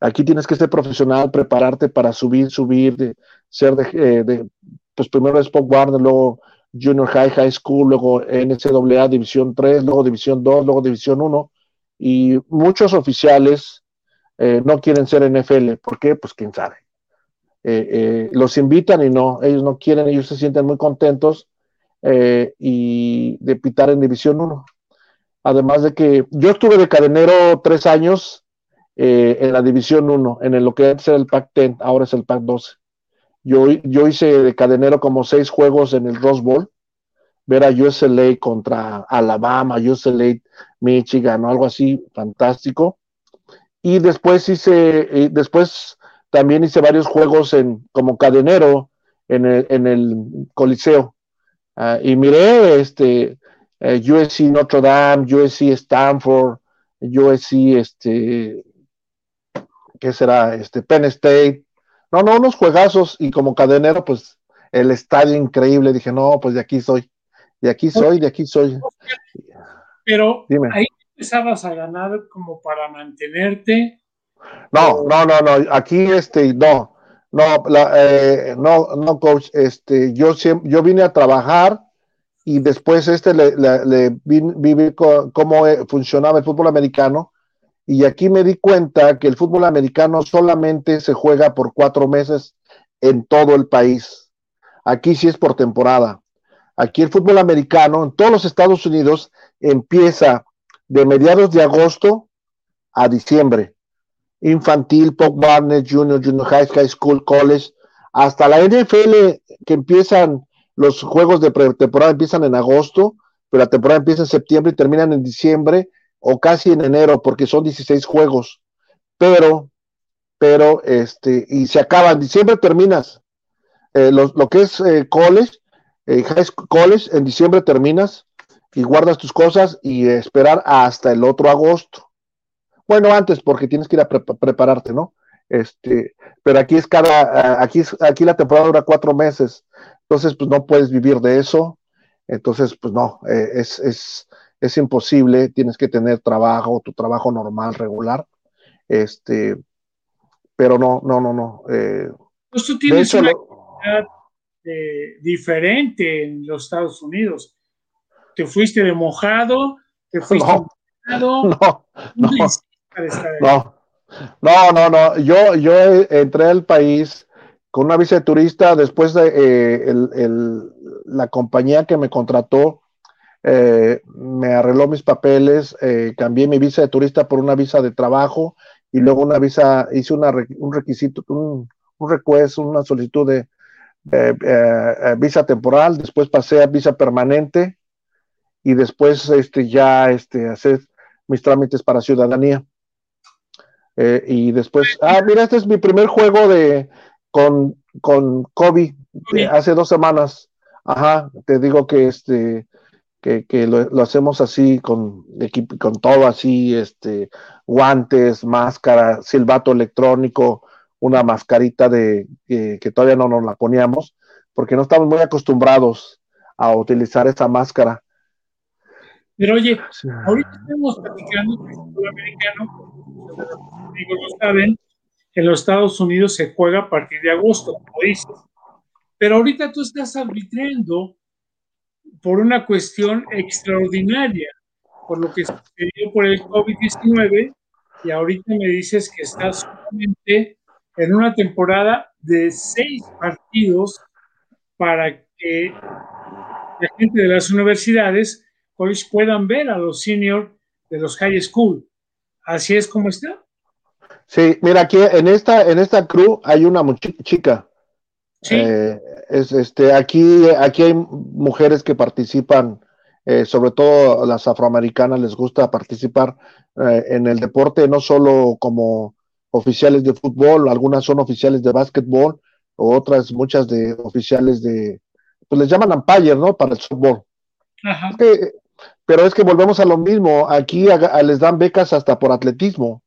aquí tienes que ser profesional, prepararte para subir, subir, ser de, pues primero es Pop Warner, luego Junior High, High School, luego NCAA División 3, luego División 2, luego División 1, y muchos oficiales eh, no quieren ser NFL. ¿Por qué? Pues quién sabe. Eh, eh, los invitan y no, ellos no quieren, ellos se sienten muy contentos y de pitar en División 1. Además de que yo estuve de cadenero tres años en la División 1, en lo que antes era el Pac-10, ahora es el Pac-12. Yo, yo hice de cadenero como seis juegos en el Rose Bowl, ver a USLA contra Alabama, USLA, Michigan o algo así, fantástico. Y después hice, después también hice varios juegos en, como cadenero en el, en el Coliseo. Ah, y miré este, eh, USC Notre Dame, USC Stanford, USC, este, ¿qué será? Este, Penn State, no, no, unos juegazos y como cadenero, pues el estadio increíble. Dije, no, pues de aquí soy, de aquí soy, de aquí soy. Pero ahí empezabas a ganar como para mantenerte. No, no, no, no, aquí este, no, no, eh, no, no, coach, este, yo siempre, yo vine a trabajar y después este le, le, vi, cómo eh, funcionaba el fútbol americano y aquí me di cuenta que el fútbol americano solamente se juega por cuatro meses en todo el país. Aquí sí es por temporada. Aquí el fútbol americano en todos los Estados Unidos empieza de mediados de agosto a diciembre. Infantil, Pop Barnett, Junior, Junior High, High School, College, hasta la NFL que empiezan los juegos de pretemporada empiezan en agosto, pero la temporada empieza en septiembre y terminan en diciembre o casi en enero, porque son 16 juegos, pero, pero, este, y se acaba, en diciembre terminas. Eh, lo, que es eh, college, eh, college, en diciembre terminas y guardas tus cosas y esperar hasta el otro agosto. Bueno, antes, porque tienes que ir a prepararte, ¿no? Este, pero aquí es cada, aquí, aquí la temporada dura cuatro meses. entonces pues no puedes vivir de eso, entonces pues no, eh, es, es, es, imposible, tienes que tener trabajo, tu trabajo normal, regular, este, pero no, no, no, no. Eh, pues tú tienes una eh, diferente en los Estados Unidos. Te fuiste de mojado, te fuiste no, mojado. No, no, no, no, no, Yo, yo entré al país con una visa de turista después de eh, el, la compañía que me contrató. Eh, me arregló mis papeles, cambié mi visa de turista por una visa de trabajo y luego una visa, hice una, un requisito, un, un request, una solicitud de, eh, eh, visa temporal, después pasé a visa permanente y después este, ya este, hacer mis trámites para ciudadanía. Eh, y después, ah, mira, este es mi primer juego de con, con Kobe hace dos semanas. Ajá, te digo que este que, que lo, lo, hacemos así con con todo así, este, guantes, máscara, silbato electrónico, una mascarita de que todavía no nos la poníamos, porque no estamos muy acostumbrados a utilizar esa máscara. Pero oye, ahorita estamos platicando que el fútbol americano, amigos lo saben, en los Estados Unidos se juega a partir de agosto, como dices. Pero ahorita tú estás arbitrando por una cuestión extraordinaria, por lo que sucedió por el COVID-19, y ahorita me dices que estás solamente en una temporada de seis partidos para que la gente de las universidades pues, puedan ver a los seniors de los high school. Así es como está. Sí, mira, aquí en esta, en esta crew hay una chica. Sí. Eh, es, este, aquí, aquí hay mujeres que participan, eh, sobre todo las afroamericanas les gusta participar eh, en el deporte, no solo como oficiales de fútbol, algunas son oficiales de básquetbol, otras muchas de oficiales de, pues les llaman umpire, ¿no? Para el softball. pero es que volvemos a lo mismo, aquí les dan becas hasta por atletismo.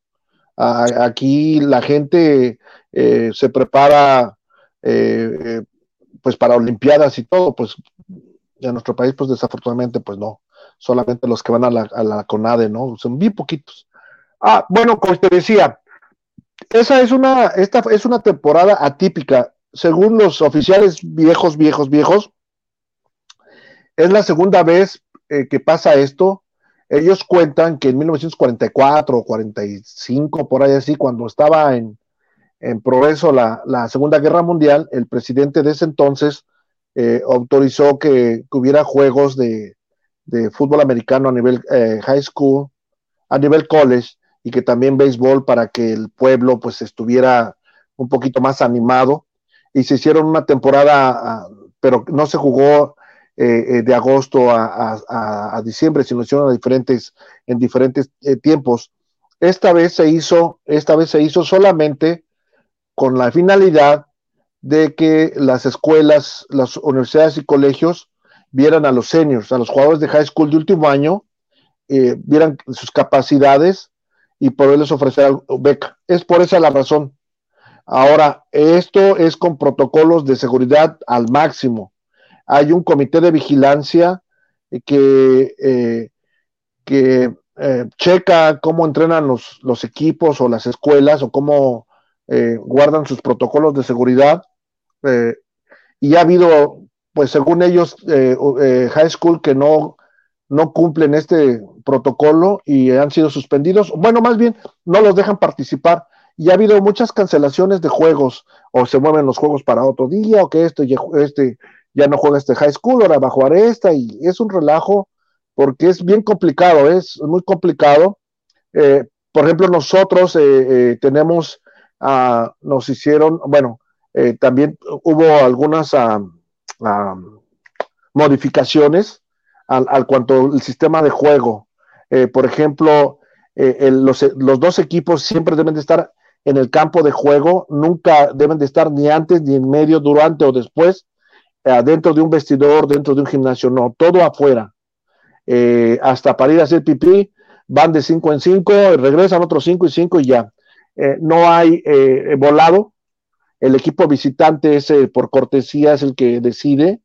aquí la gente eh, se prepara eh, pues para olimpiadas y todo, pues en nuestro país pues desafortunadamente pues no, solamente los que van a la, a la CONADE, ¿no? Son bien poquitos. Ah, bueno, como te decía, esa es una, esta es una temporada atípica. Según los oficiales viejos, viejos, viejos, es la segunda vez eh, que pasa esto. Ellos cuentan que en 1944 o 45, por ahí así, cuando estaba en, en progreso la, Segunda Guerra Mundial, el presidente de ese entonces eh, autorizó que, hubiera juegos de, fútbol americano a nivel eh, high school, a nivel college, y que también béisbol para que el pueblo pues estuviera un poquito más animado y se hicieron una temporada, ah, pero no se jugó eh, eh, de agosto a, diciembre, sino hicieron diferentes, en diferentes eh, tiempos. Esta vez se hizo, esta vez se hizo solamente con la finalidad de que las escuelas, las universidades y colegios vieran a los seniors, a los jugadores de high school de último año, vieran sus capacidades y poderles ofrecer beca. Es por esa la razón. Ahora, esto es con protocolos de seguridad al máximo. Hay un comité de vigilancia que, eh, que eh, checa cómo entrenan los, los, equipos o las escuelas o cómo eh, guardan sus protocolos de seguridad. y ha habido, pues según ellos, high school que no no cumplen este protocolo y han sido suspendidos. Bueno, más bien, no los dejan participar. Y ha habido muchas cancelaciones de juegos, o se mueven los juegos para otro día, o que este, este ya no juega este high school, ahora va a jugar esta, y es un relajo, porque es bien complicado, es muy complicado. Eh, por ejemplo, nosotros eh, eh, tenemos, uh, nos hicieron, bueno, también hubo algunas uh, modificaciones al, cuanto el sistema de juego. Eh, por ejemplo, eh, los, dos equipos siempre deben de estar en el campo de juego, nunca deben de estar ni antes, ni en medio, durante o después, eh, dentro de un vestidor, dentro de un gimnasio, no, todo afuera. hasta para ir a hacer pipí, van de 5 en 5, regresan otros 5 y 5 y ya. No hay volado, el equipo visitante es por cortesía es el que decide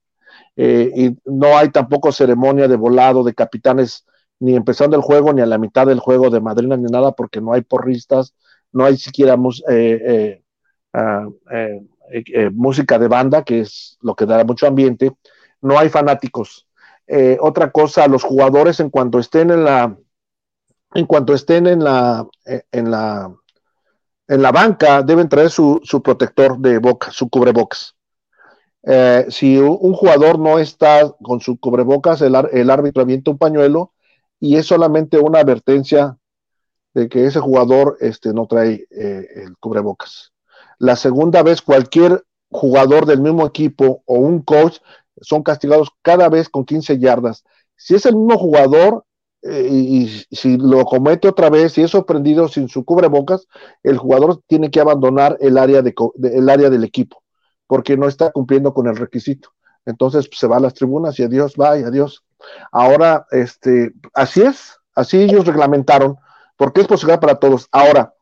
eh, y no hay tampoco ceremonia de volado de capitanes ni empezando el juego ni a la mitad del juego de madrina ni nada porque no hay porristas, no hay siquiera eh, ah, música de banda que es lo que da mucho ambiente, no hay fanáticos. otra cosa, los jugadores en cuanto estén en la en cuanto estén en la en la en la banca deben traer su, protector de boca, su cubrebocas. Eh, si un jugador no está con su cubrebocas, el, árbitro avienta un pañuelo y es solamente una advertencia de que ese jugador este, no trae eh, el cubrebocas. La segunda vez, cualquier jugador del mismo equipo o un coach son castigados cada vez con 15 yardas. Si es el mismo jugador, eh, y, si lo comete otra vez, si es sorprendido sin su cubrebocas, el jugador tiene que abandonar el área, de, el área del equipo, porque no está cumpliendo con el requisito. Entonces pues, se va a las tribunas y adiós, bye, adiós. Ahora, este, así es, así ellos reglamentaron, porque es posible para todos. Ahora,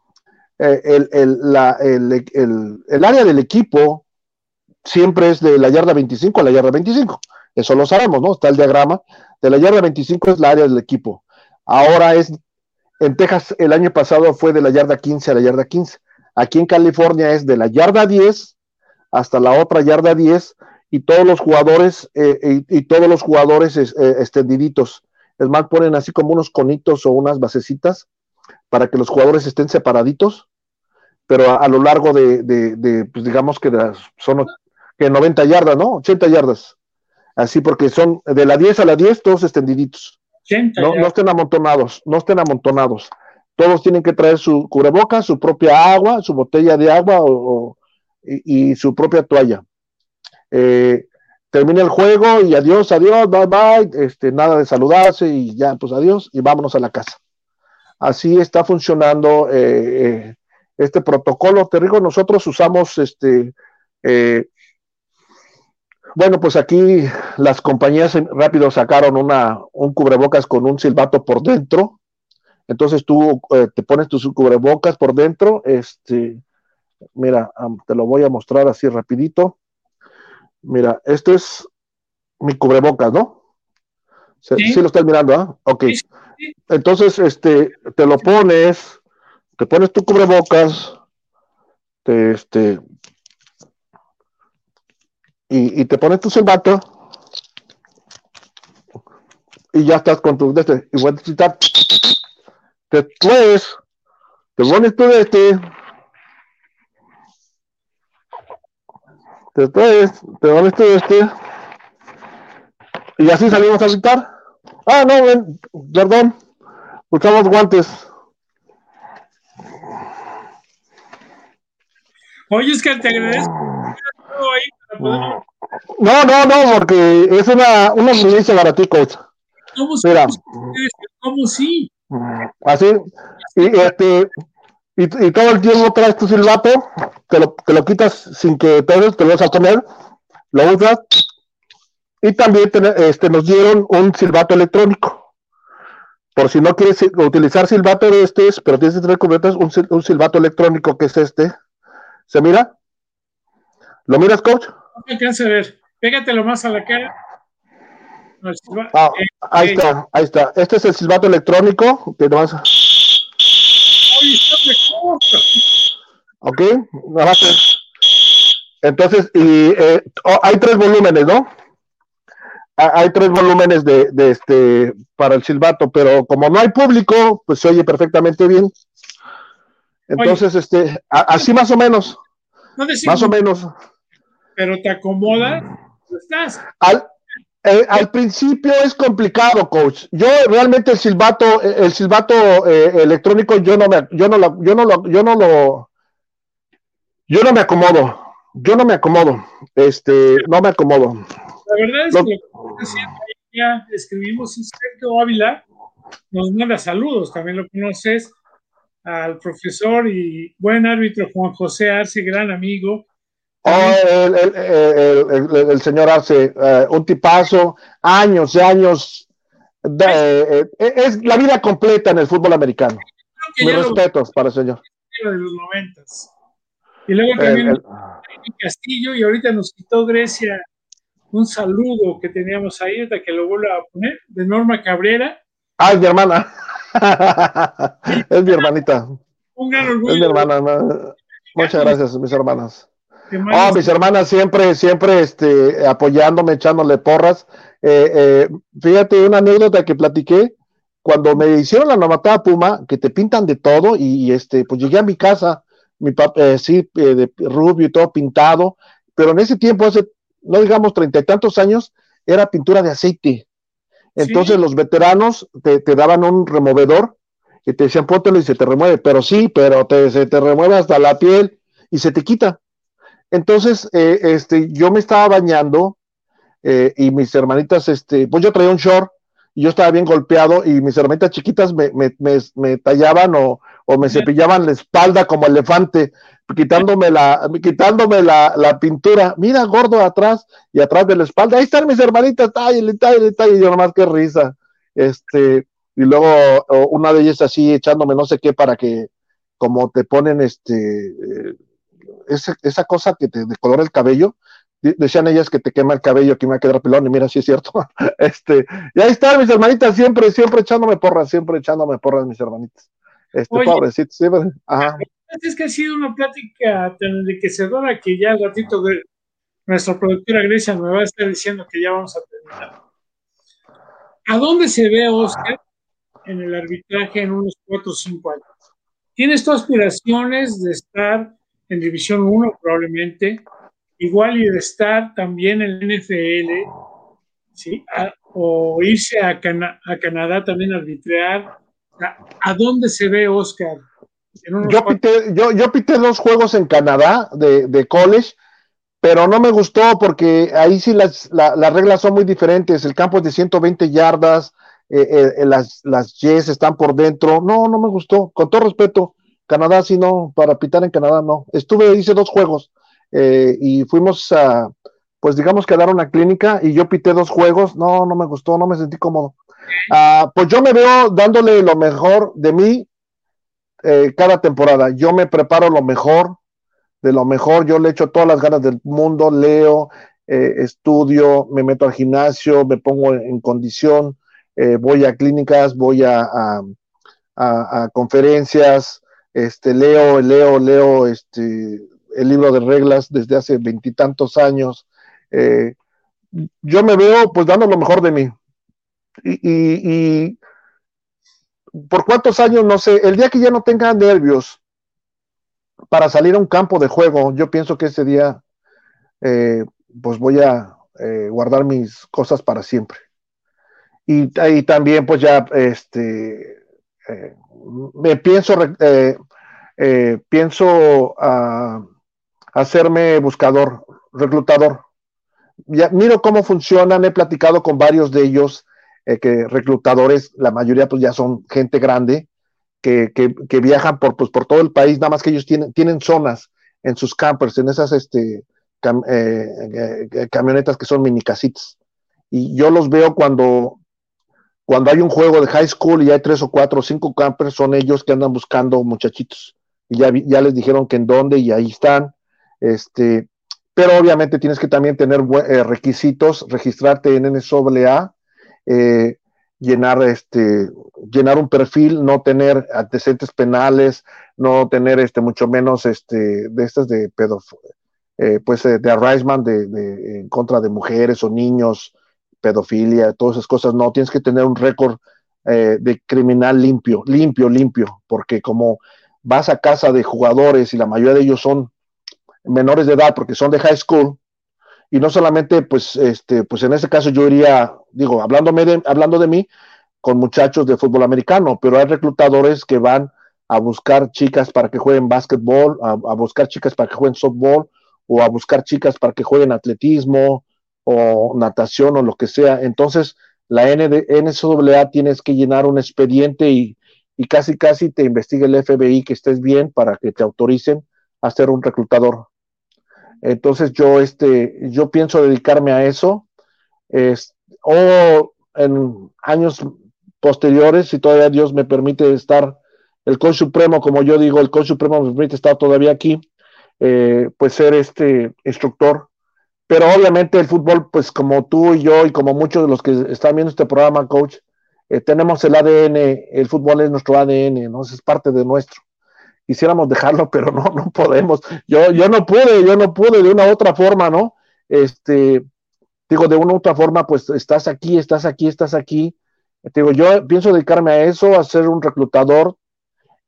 eh, el, el, área del equipo siempre es de la yarda 25 a la yarda 25. Eso lo sabemos, ¿no? Está el diagrama de la yarda 25 es la área del equipo. Ahora es, en Texas el año pasado fue de la yarda 15 a la yarda 15. Aquí en California es de la yarda 10 hasta la otra yarda 10 y todos los jugadores eh, y, todos los jugadores eh, extendiditos. Es más, ponen así como unos conitos o unas basecitas para que los jugadores estén separaditos, pero a, lo largo de, pues digamos que son que 90 yardas, ¿no? 80 yardas así porque son de la 10 a la 10 todos extendiditos. no, no, estén amontonados, no estén amontonados. Todos tienen que traer su cubreboca, su propia agua, su botella de agua o, y, su propia toalla. Eh, termina el juego y adiós, adiós, bye bye, este, nada de saludarse y ya, pues adiós y vámonos a la casa. Así está funcionando eh, eh, este protocolo. Te digo, nosotros usamos este bueno, pues aquí las compañías rápido sacaron una, un cubrebocas con un silbato por dentro. Entonces tú eh, te pones tus cubrebocas por dentro. Este, mira, te lo voy a mostrar así rapidito. Mira, este es mi cubrebocas, ¿no? Sí, lo estás mirando, ¿ah? Ok. Entonces, este, te lo pones, te pones tu cubrebocas, te, este, y, te pones tu silbato y ya estás con tu este, y voy a necesitar después te pones tu este después te pones tu este y así salimos a gritar ah no ven, perdón usamos guantes. Oye es que te agradezco no, no, no, porque es una, una experiencia para ti, coach. ¿Cómo, Mira. ¿Cómo sí? Así, y, este, y, y, todo el tiempo traes tu silbato, te lo, te lo quitas sin que te, te lo vas a poner, lo usas, y también este, nos dieron un silbato electrónico. Por si no quieres utilizar silbato de este, pero tienes que tener cubiertas un, un silbato electrónico que es este. ¿Se mira? ¿Lo miras, coach? No me alcanza a ver. Pégatelo más a la cara. Ah, eh, ahí eh. está, ahí está. Este es el silbato electrónico que nomás. Ok, nada más. Entonces, y eh, oh, hay tres volúmenes, ¿no? Hay tres volúmenes de, de, este para el silbato, pero como no hay público, pues se oye perfectamente bien. Entonces, este, así más o menos. más o menos pero te acomoda, estás. Eh, al, principio es complicado, coach. Yo realmente el silbato, el silbato eh, electrónico, yo no me, yo no lo, yo no lo, yo no lo, yo no me acomodo. Yo no me acomodo. Este, no me acomodo. La verdad es que ya escribimos Sergio Ávila, nos manda saludos, también lo conoces, al profesor y buen árbitro Juan José Arce, gran amigo, Oh, el, señor hace eh, un tipazo, años y años. De, eh, es la vida completa en el fútbol americano. Mis respetos para el señor. De los Y luego también el, Castillo, y ahorita nos quitó Grecia un saludo que teníamos ahí, hasta que lo vuelvo a poner, de Norma Cabrera. Ah, es mi hermana. es mi hermanita. Un gran orgullo. Es mi hermana. Muchas gracias, mis hermanas. Oh, mis hermanas siempre, siempre este, apoyándome, echándole porras. Eh, eh, fíjate una anécdota que platiqué cuando me hicieron la novatada Puma, que te pintan de todo, y, este, pues llegué a mi casa, mi papá, eh, sí, de rubio y todo pintado, pero en ese tiempo, hace, no digamos treinta y tantos años, era pintura de aceite. Entonces los veteranos te, daban un removedor y te decían póntelo y se te remueve, pero sí, pero te, se te remueve hasta la piel y se te quita. Entonces, eh, este, yo me estaba bañando eh, y mis hermanitas, este, pues yo traía un short y yo estaba bien golpeado y mis hermanitas chiquitas me, me, me, tallaban o, o, me cepillaban la espalda como elefante, quitándome la, quitándome la, la, pintura. Mira, gordo atrás y atrás de la espalda. Ahí están mis hermanitas, tállale, tállale, tállale. Y yo nomás qué risa. Este, y luego una de ellas así echándome no sé qué para que, como te ponen este, eh, esa, esa cosa que te decolora el cabello, decían ellas que te quema el cabello, que me va a quedar pelón, y mira, sí es cierto. este, y ahí están mis hermanitas, siempre, siempre echándome porras, siempre echándome porras, mis hermanitas. Este, pobrecito, siempre, ajá. Es que ha sido una plática tan enriquecedora que ya al ratito de nuestra productora Grecia me va a estar diciendo que ya vamos a terminar. ¿A dónde se ve Oscar en el arbitraje en unos 4 o 5 años? ¿Tienes tus aspiraciones de estar en División 1 probablemente? igual y de estar también en el NFL, ¿sí? o irse a, a, Canadá también a arbitrar. ¿A, dónde se ve Oscar? Yo pité, yo, yo pité, dos juegos en Canadá de, de, college, pero no me gustó porque ahí sí las, las reglas son muy diferentes. El campo es de 120 yardas, eh, eh, las, las yes están por dentro. No, no me gustó. Con todo respeto, Canadá sí no, para pitar en Canadá no. Estuve, hice dos juegos eh, y fuimos a, pues digamos que a dar una clínica y yo pité dos juegos, no, no me gustó, no me sentí cómodo. Ah, pues yo me veo dándole lo mejor de mí eh, cada temporada. Yo me preparo lo mejor, de lo mejor, yo le echo todas las ganas del mundo, leo, eh, estudio, me meto al gimnasio, me pongo en, condición, voy a clínicas, voy a, a, a, conferencias, este, leo, leo, leo, este, el libro de reglas desde hace veintitantos años. Eh, yo me veo pues dando lo mejor de mí. Y, por cuántos años, no sé, el día que ya no tenga nervios para salir a un campo de juego, yo pienso que ese día eh, pues voy a eh, guardar mis cosas para siempre. Y, ahí también pues ya este me pienso pienso a hacerme buscador, reclutador. Ya, miro cómo funcionan, he platicado con varios de ellos, eh, que reclutadores, la mayoría pues ya son gente grande, que, que, viajan por, pues, por todo el país, nada más que ellos tienen, tienen zonas en sus campers, en esas este, eh, eh, camionetas que son mini casitas. Y yo los veo cuando, cuando hay un juego de high school y hay tres o cuatro o cinco campers, son ellos que andan buscando muchachitos. Y ya, ya les dijeron que en dónde y ahí están. Este, pero obviamente tienes que también tener eh, requisitos, registrarte en NSAA, eh, llenar, este, llenar un perfil, no tener antecedentes penales, no tener este, mucho menos este, de estas de pedofilia, eh, pues de harassment de, en contra de mujeres o niños, pedofilia, todas esas cosas, no, tienes que tener un récord de criminal limpio, limpio, limpio, porque como vas a casa de jugadores y la mayoría de ellos son menores de edad porque son de high school y no solamente pues este pues en ese caso yo iría digo hablándome de, hablando de mí con muchachos de fútbol americano pero hay reclutadores que van a buscar chicas para que jueguen básquetbol a, buscar chicas para que jueguen softball o a buscar chicas para que jueguen atletismo o natación o lo que sea entonces la NCAA tienes que llenar un expediente y, y casi casi te investiga el FBI que estés bien para que te autoricen a ser un reclutador entonces yo, este, yo pienso dedicarme a eso. o en años posteriores, si todavía Dios me permite estar, el coach supremo, como yo digo, el coach supremo me permite estar todavía aquí, eh, pues ser este instructor. Pero obviamente el fútbol, pues como tú y yo y como muchos de los que están viendo este programa, coach, eh, tenemos el ADN, el fútbol es nuestro ADN, ¿no? Es parte de nuestro. Quisiéramos dejarlo, pero no, no podemos. Yo, yo no pude, yo no pude de una u otra forma, ¿no? Este, digo, de una u otra forma, pues estás aquí, estás aquí, estás aquí. Digo, yo pienso dedicarme a eso, a ser un reclutador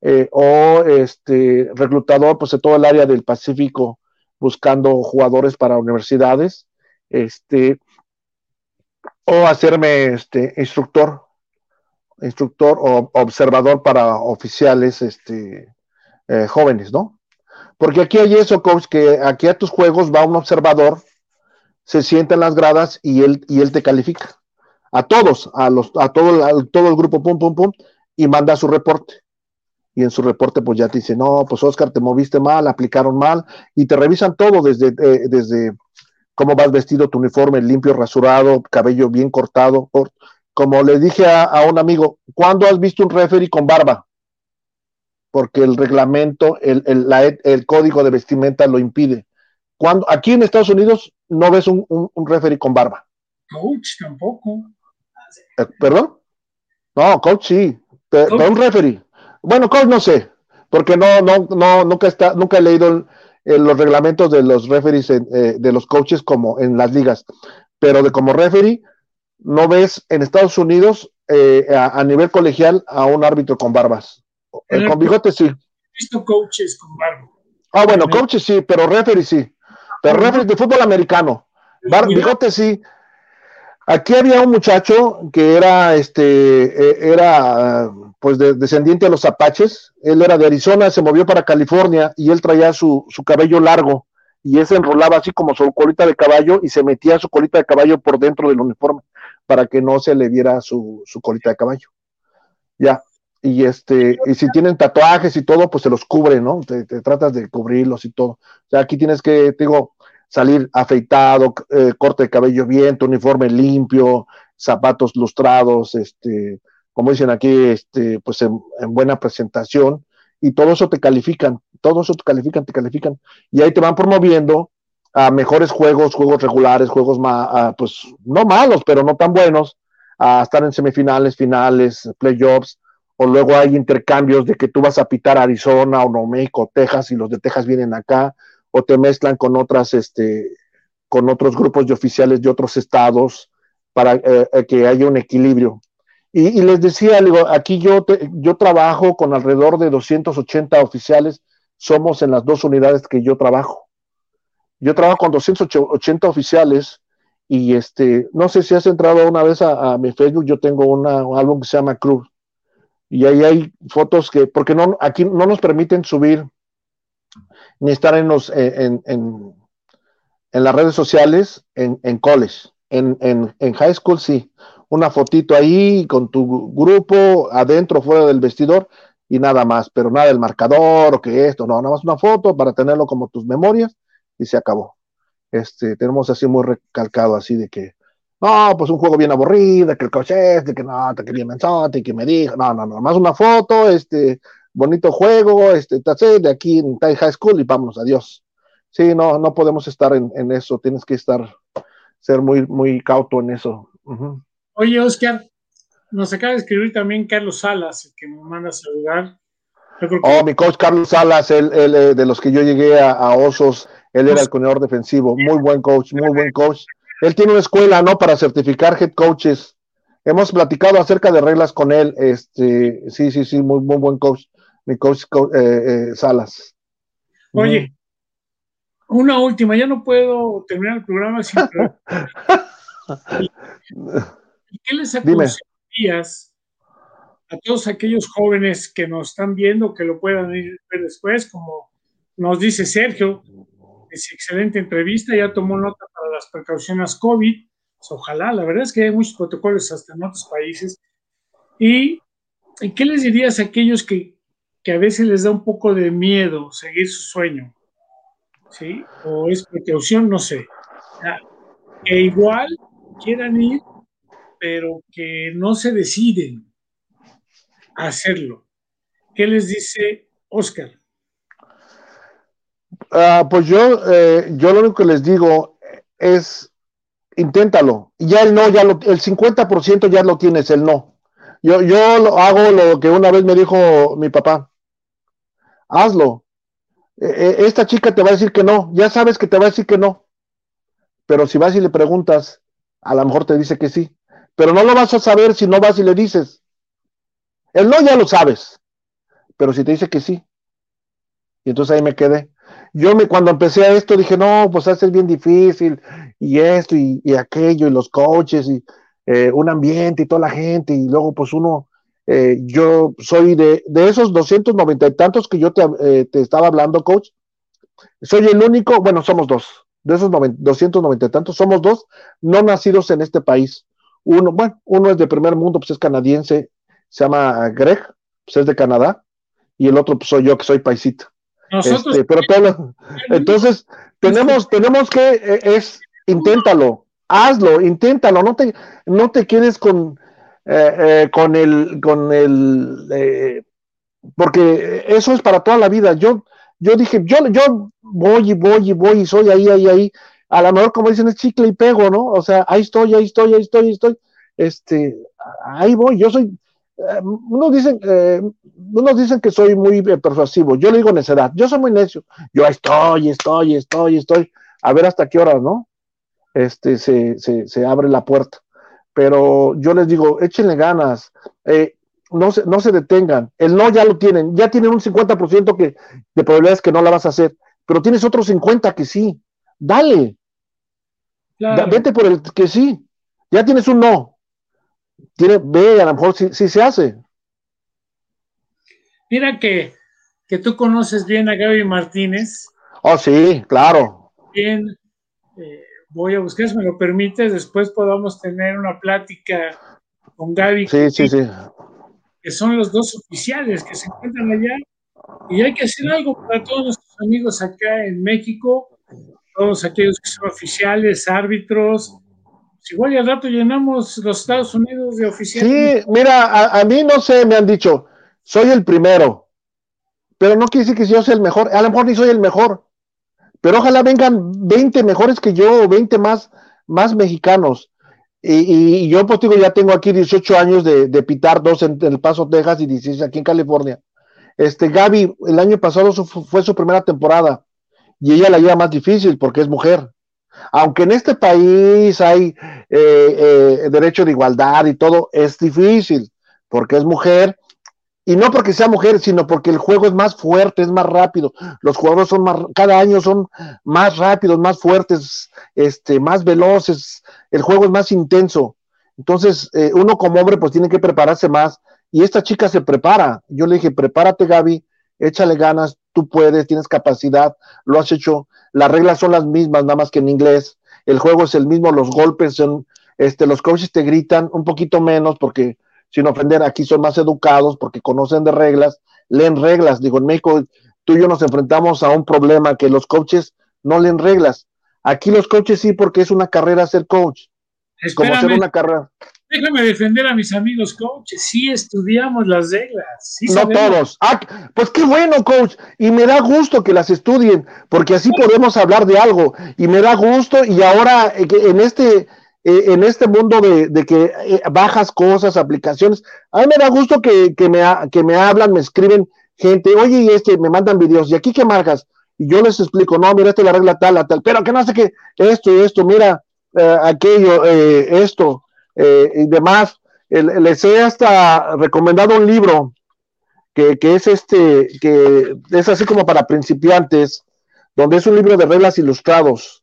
eh, o este reclutador, pues de todo el área del Pacífico, buscando jugadores para universidades, este, o hacerme este instructor, instructor o observador para oficiales, este, eh, jóvenes, ¿no? Porque aquí hay eso, coach, que aquí a tus juegos va un observador se sienta en las gradas y él, y él te califica. A todos, a, los, a, todo, todo el grupo, pum, pum, pum, y manda su reporte. Y en su reporte, pues ya te dice, no, pues Oscar, te moviste mal, aplicaron mal, y te revisan todo desde, eh, desde cómo vas vestido, tu uniforme limpio, rasurado, cabello bien cortado. como le dije a, un amigo, ¿cuándo has visto un referee con barba? Porque el reglamento, el, el, el código de vestimenta lo impide. Cuando, aquí en Estados Unidos no ves un, un, referee con barba. Coach tampoco. Eh, ¿Perdón? No, coach sí, pero, un referee. Bueno, coach no sé, porque no, no, no, nunca está, nunca he leído los reglamentos de los referees eh, de los coaches como en las ligas, pero de como referee no ves en Estados Unidos eh, a, nivel colegial a un árbitro con barbas. con bigote sí. He visto coaches con barba. Ah, bueno, coaches sí, pero referee sí. Pero referee de fútbol americano. Bar, bigote sí. Aquí había un muchacho que era, este, e, era, pues, descendiente de los apaches. Él era de Arizona, se movió para California y él traía su, su cabello largo y ese enrolaba así como su colita de caballo y se metía su colita de caballo por dentro del uniforme para que no se le viera su, su colita de caballo. Ya y este, y si tienen tatuajes y todo, pues se los cubre, ¿no? Te, tratas de cubrirlos y todo. O sea, aquí tienes que, digo, salir afeitado, eh, corte de cabello bien, uniforme limpio, zapatos lustrados, este, como dicen aquí, este, pues en, buena presentación, y todo eso te califican, todo eso te califican, te califican, y ahí te van promoviendo a mejores juegos, juegos regulares, juegos más, pues no malos, pero no tan buenos, a estar en semifinales, finales, playoffs, o luego hay intercambios de que tú vas a pitar Arizona o Nuevo México, Texas y los de Texas vienen acá, o te mezclan con otras, este, con otros grupos de oficiales de otros estados para eh, eh, que haya un equilibrio. Y, les decía, aquí yo, yo trabajo con alrededor de 280 oficiales, somos en las dos unidades que yo trabajo. Yo trabajo con 280 oficiales y este, no sé si has entrado una vez a, mi Facebook, yo tengo una, un álbum que se llama Cruz y ahí hay fotos que, porque no, aquí no nos permiten subir ni estar en, los, en, en, en las redes sociales en, en college. En, en, high school sí, una fotito ahí con tu grupo adentro, fuera del vestidor y nada más, pero nada del marcador o que esto, no, nada más una foto para tenerlo como tus memorias y se acabó. Este, tenemos así muy recalcado así de que no, pues un juego bien aburrido, que el coche este, que no, te quería mensaje, que me dijo, no, no, no, más una foto, este, bonito juego, este, de aquí en Tai High School y vámonos, adiós. Sí, no, no podemos estar en, eso, tienes que estar, ser muy, muy cauto en eso. Oye, Oscar, nos acaba de escribir también Carlos Salas, que me manda a saludar. Oh, mi coach Carlos Salas, él, eh, de los que yo llegué a, a Osos, él era el coordinador defensivo, muy buen coach, muy buen coach él tiene una escuela, ¿no? Para certificar head coaches. Hemos platicado acerca de reglas con él. Este, sí, sí, sí, muy, muy buen coach, mi coach eh, eh, Salas. Oye, una última, ya no puedo terminar el programa sin. ¿Qué les aconsejarías a todos aquellos jóvenes que nos están viendo, que lo puedan ver después, como nos dice Sergio, es excelente entrevista, ya tomó nota para las precauciones COVID, ojalá, la verdad es que hay muchos protocolos hasta en otros países. ¿Y, qué les dirías a aquellos que, a veces les da un poco de miedo seguir su sueño? ¿Sí? O es precaución, no sé. que igual quieran ir, pero que no se deciden a hacerlo. ¿Qué les dice Oscar? Ah, pues yo, eh, yo lo único que les digo es, inténtalo. Ya el no, ya lo, el 50% ya lo tienes, el no. Yo, yo lo, hago lo que una vez me dijo mi papá. Hazlo. E, e, esta chica te va a decir que no. Ya sabes que te va a decir que no. Pero si vas y le preguntas, a lo mejor te dice que sí. Pero no lo vas a saber si no vas y le dices. El no ya lo sabes. Pero si te dice que sí. Y entonces ahí me quedé yo me, cuando empecé a esto dije, no, pues hace bien difícil, y esto, y, aquello, y los coches, y eh, un ambiente, y toda la gente, y luego pues uno, eh, yo soy de, de esos 290 y tantos que yo te, eh, te, estaba hablando, coach, soy el único, bueno, somos dos, de esos 290 y tantos, somos dos no nacidos en este país. Uno, bueno, uno es de primer mundo, pues es canadiense, se llama Greg, pues es de Canadá, y el otro pues soy yo, que soy paisito. Este, pero todo, entonces, tenemos, tenemos que, eh, es, inténtalo, hazlo, inténtalo, no te, no te quedes con, eh, eh, con el, con el, porque eso es para toda la vida. Yo, yo dije, yo, yo voy y voy y voy y soy ahí, ahí, ahí. A lo mejor, como dicen, es chicle y pego, ¿no? O sea, ahí estoy, ahí estoy, ahí estoy, ahí estoy. Este, ahí voy. Yo soy, eh, unos dicen, eh, unos dicen que soy muy eh, persuasivo, yo le digo necedad, yo soy muy necio, yo estoy, estoy, estoy, estoy, a ver hasta qué hora, ¿no? Este, se, se, se abre la puerta. Pero yo les digo, échenle ganas, no, se, no se detengan, el no ya lo tienen, ya tienen un 50% que, de probabilidades que no la vas a hacer, pero tienes otros 50 que sí, dale, vete por el que sí, ya tienes un no, tiene, ve, a lo mejor sí, se hace. Mira que, que, tú conoces bien a Gaby Martínez. Oh, sí, claro. Bien, eh, voy a buscar, si me lo permites, después podamos tener una plática con Gaby. Sí, sí, sí. Que son los dos oficiales que se encuentran allá. Y hay que hacer algo para todos nuestros amigos acá en México, todos aquellos que son oficiales, árbitros, igual y al rato llenamos los Estados Unidos de oficiales. Sí, mira, a, mí no sé, me han dicho, soy el primero, pero no quiere decir que yo sea el mejor, a lo mejor ni soy el mejor, pero ojalá vengan 20 mejores que yo, 20 más, más mexicanos. Y, yo, pues digo, ya tengo aquí 18 años de, pitar dos en, El Paso, Texas y 16 aquí en California. Este, Gaby, el año pasado fue su primera temporada y ella la lleva más difícil porque es mujer aunque en este país hay eh, eh, derecho de igualdad y todo, es difícil porque es mujer y no porque sea mujer, sino porque el juego es más fuerte, es más rápido. Los jugadores son más, cada año son más rápidos, más fuertes, este, más veloces. El juego es más intenso. Entonces, eh, uno como hombre, pues tiene que prepararse más. Y esta chica se prepara. Yo le dije, prepárate, Gaby, échale ganas, tú puedes, tienes capacidad, lo has hecho las reglas son las mismas, nada más que en inglés, el juego es el mismo, los golpes son, este, los coaches te gritan un poquito menos porque, sin ofender, aquí son más educados porque conocen de reglas, leen reglas, digo, en México tú y yo nos enfrentamos a un problema que los coaches no leen reglas, aquí los coaches sí porque es una carrera ser coach, como ser una carrera. Déjame defender a mis amigos coaches. Sí estudiamos las reglas. no todos. Ah, pues qué bueno, coach. Y me da gusto que las estudien, porque así podemos hablar de algo. Y me da gusto. Y ahora eh, en este, eh, en este mundo de, que eh, bajas cosas, aplicaciones, a mí me da gusto que, me, que me hablan, me escriben gente, oye, y este, me mandan videos. ¿Y aquí qué marcas? Y yo les explico, no, mira, esta es la regla tal, tal. Pero que no sé qué, esto y esto, mira, aquello, esto eh, y demás. les he hasta recomendado un libro que, es este, que es así como para principiantes, donde es un libro de reglas ilustrados.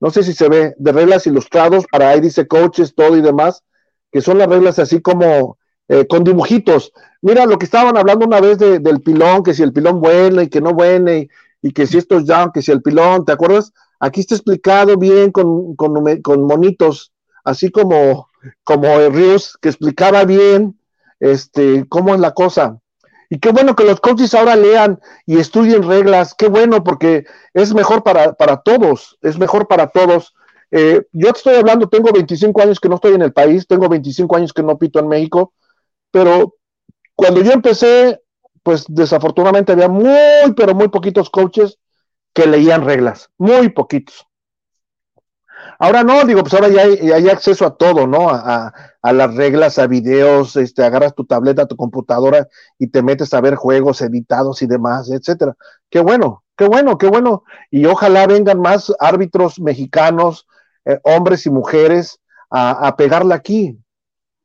No sé si se ve, de reglas ilustrados, para ahí dice coaches, todo y demás, que son las reglas así como eh, con dibujitos. Mira lo que estaban hablando una vez del pilón, que si el pilón vuela y que no vuele, y, que si esto es down, que si el pilón, ¿te acuerdas? Aquí está explicado bien con, con, con monitos, así como como Rius, que explicaba bien este, cómo es la cosa. Y qué bueno que los coaches ahora lean y estudien reglas, qué bueno, porque es mejor para, todos, es mejor para todos. Eh, yo te estoy hablando, tengo 25 años que no estoy en el país, tengo 25 años que no pito en México, pero cuando yo empecé, pues desafortunadamente había muy, pero muy poquitos coaches que leían reglas, muy poquitos. Ahora no, digo, pues ahora ya hay, acceso a todo, ¿no? A, las reglas, a videos, este, agarras tu tableta, tu computadora y te metes a ver juegos editados y demás, etcétera. Qué bueno, qué bueno, qué bueno. Y ojalá vengan más árbitros mexicanos, eh, hombres y mujeres, a, a pegarla aquí.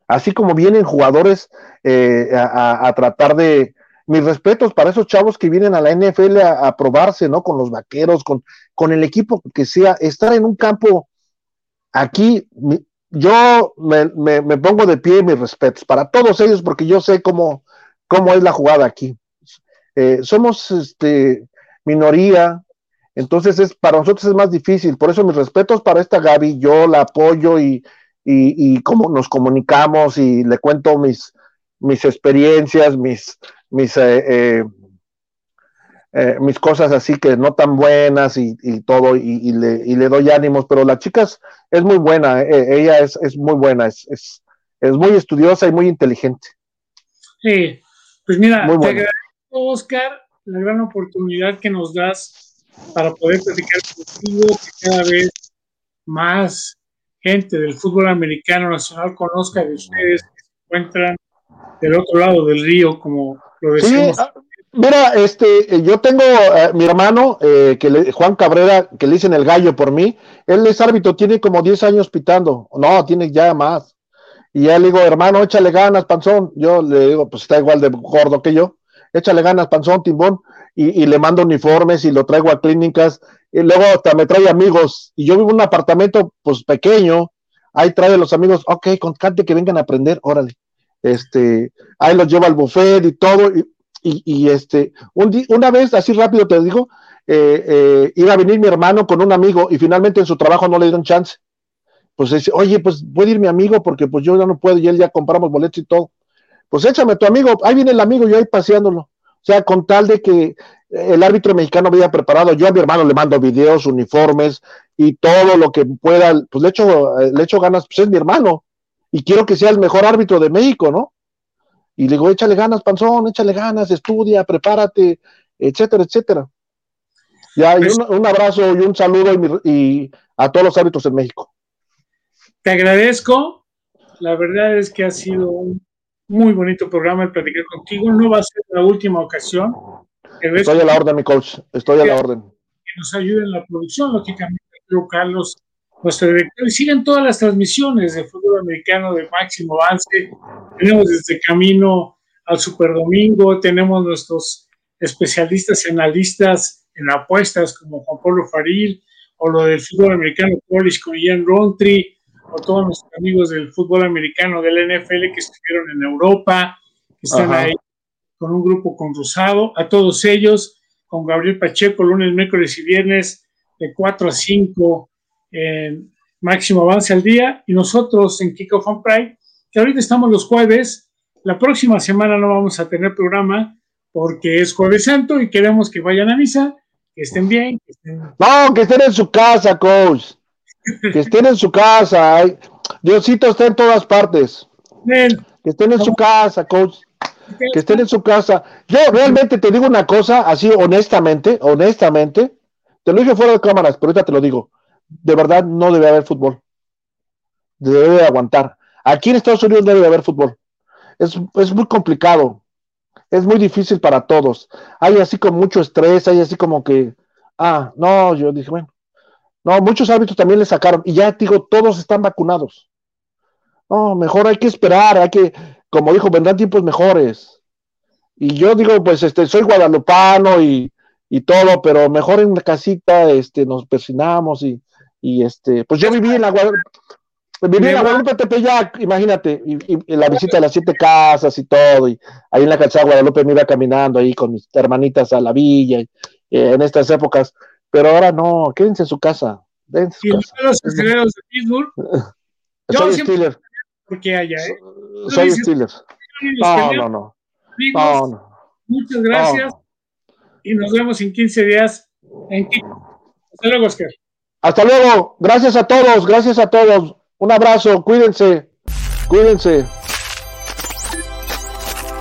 Así como vienen jugadores eh, a, tratar de, mis respetos para esos chavos que vienen a la NFL a, probarse, ¿no? Con los vaqueros, con, con el equipo que sea, estar en un campo aquí, yo me, pongo de pie mis respetos para todos ellos porque yo sé cómo, cómo es la jugada aquí. Eh, somos este, minoría, entonces es, para nosotros es más difícil, por eso mis respetos para esta Gaby, yo la apoyo y, y, y cómo nos comunicamos y le cuento mis, mis experiencias, mis, mis, eh, eh, eh, mis cosas así que no tan buenas y, todo, y, le, y, le, doy ánimos, pero la chica es, muy buena, ella es, muy buena, es, es, muy estudiosa y muy inteligente. Sí, pues mira, te agradezco, Oscar, la gran oportunidad que nos das para poder platicar contigo, que cada vez más gente del fútbol americano nacional conozca de ustedes, que se encuentran del otro lado del río, como lo decimos. Ah, mira, este, yo tengo eh, mi hermano, eh, que Juan Cabrera, que le dicen el gallo por mí, él es árbitro, tiene como 10 años pitando, no, tiene ya más. Y ya le digo, hermano, échale ganas, panzón. Yo le digo, pues está igual de gordo que yo, échale ganas, panzón, timbón. Y, le mando uniformes y lo traigo a clínicas. Y luego hasta me trae amigos. Y yo vivo en un apartamento, pues pequeño. Ahí trae a los amigos, ok, contante que vengan a aprender, órale este, ahí los lleva al buffet y todo, y, y, este, un una vez, así rápido te digo, eh, eh, iba a venir mi hermano con un amigo y finalmente en su trabajo no le dieron chance. Pues dice, oye, pues puede ir mi amigo porque pues yo ya no puedo y él ya compramos boletos y todo. Pues échame tu amigo, ahí viene el amigo, yo ahí paseándolo. O sea, con tal de que el árbitro mexicano había preparado, yo a mi hermano le mando videos, uniformes y todo lo que pueda, pues le echo, le echo ganas, pues es mi hermano y quiero que sea el mejor árbitro de México, ¿no? Y le digo, échale ganas, Panzón, échale ganas, estudia, prepárate, etcétera, etcétera. Ya, y pues un, abrazo y un saludo y, a todos los árbitros en México. Te agradezco. La verdad es que ha sido un muy bonito programa el platicar contigo. No va a ser la última ocasión. Estoy a la orden, mi coach. Estoy a la orden. Que nos ayude en la producción, lógicamente, Carlos nuestro director y siguen todas las transmisiones de fútbol americano de máximo avance. Tenemos desde camino al Super Domingo, tenemos nuestros especialistas y analistas en apuestas como Juan Pablo Faril o lo del fútbol americano Polish con Ian Rontry o todos nuestros amigos del fútbol americano del NFL que estuvieron en Europa, que están ahí con un grupo con Rosado, a todos ellos, con Gabriel Pacheco, lunes, miércoles y viernes de 4 a 5 en Máximo Avance al Día y nosotros en Kickoff on Pride, que ahorita estamos los jueves. La próxima semana no vamos a tener programa porque es Jueves Santo y queremos que vayan a misa, que estén bien. No, que estén en su casa, coach. que estén en su casa. Diosito está en todas partes. Que estén en su casa, coach. Que estén en su casa. Yo realmente te digo una cosa, así honestamente, honestamente, te lo dije fuera de cámaras, pero ahorita te lo digo de verdad no debe haber fútbol. Debe aguantar. Aquí en Estados Unidos debe haber fútbol. Es, muy complicado. Es muy difícil para todos. Hay así como mucho estrés, hay así como que, ah, no, yo dije, bueno, no, muchos árbitros también le sacaron. Y ya digo, todos están vacunados. No, mejor hay que esperar, hay que, como dijo, vendrán tiempos mejores. Y yo digo, pues este, soy guadalupano y, y todo, pero mejor en la casita este, nos persinamos y, y este, pues yo viví en la Guadalupe, viví en la Guadalupe Tepeyac, imagínate, y, la visita de las siete casas y todo, y ahí en la calzada Guadalupe me iba caminando ahí con mis hermanitas a la villa, eh, en estas épocas, pero ahora no, quédense en su casa. En su y casa. los de Pittsburgh. Soy Steeler. Porque allá, ¿eh? Soy Steeler. No, no, no. no, no. Muchas gracias. Y nos vemos en 15 días en Hasta luego, Oscar. Hasta luego. Gracias a todos. Gracias a todos. Un abrazo. Cuídense. Cuídense.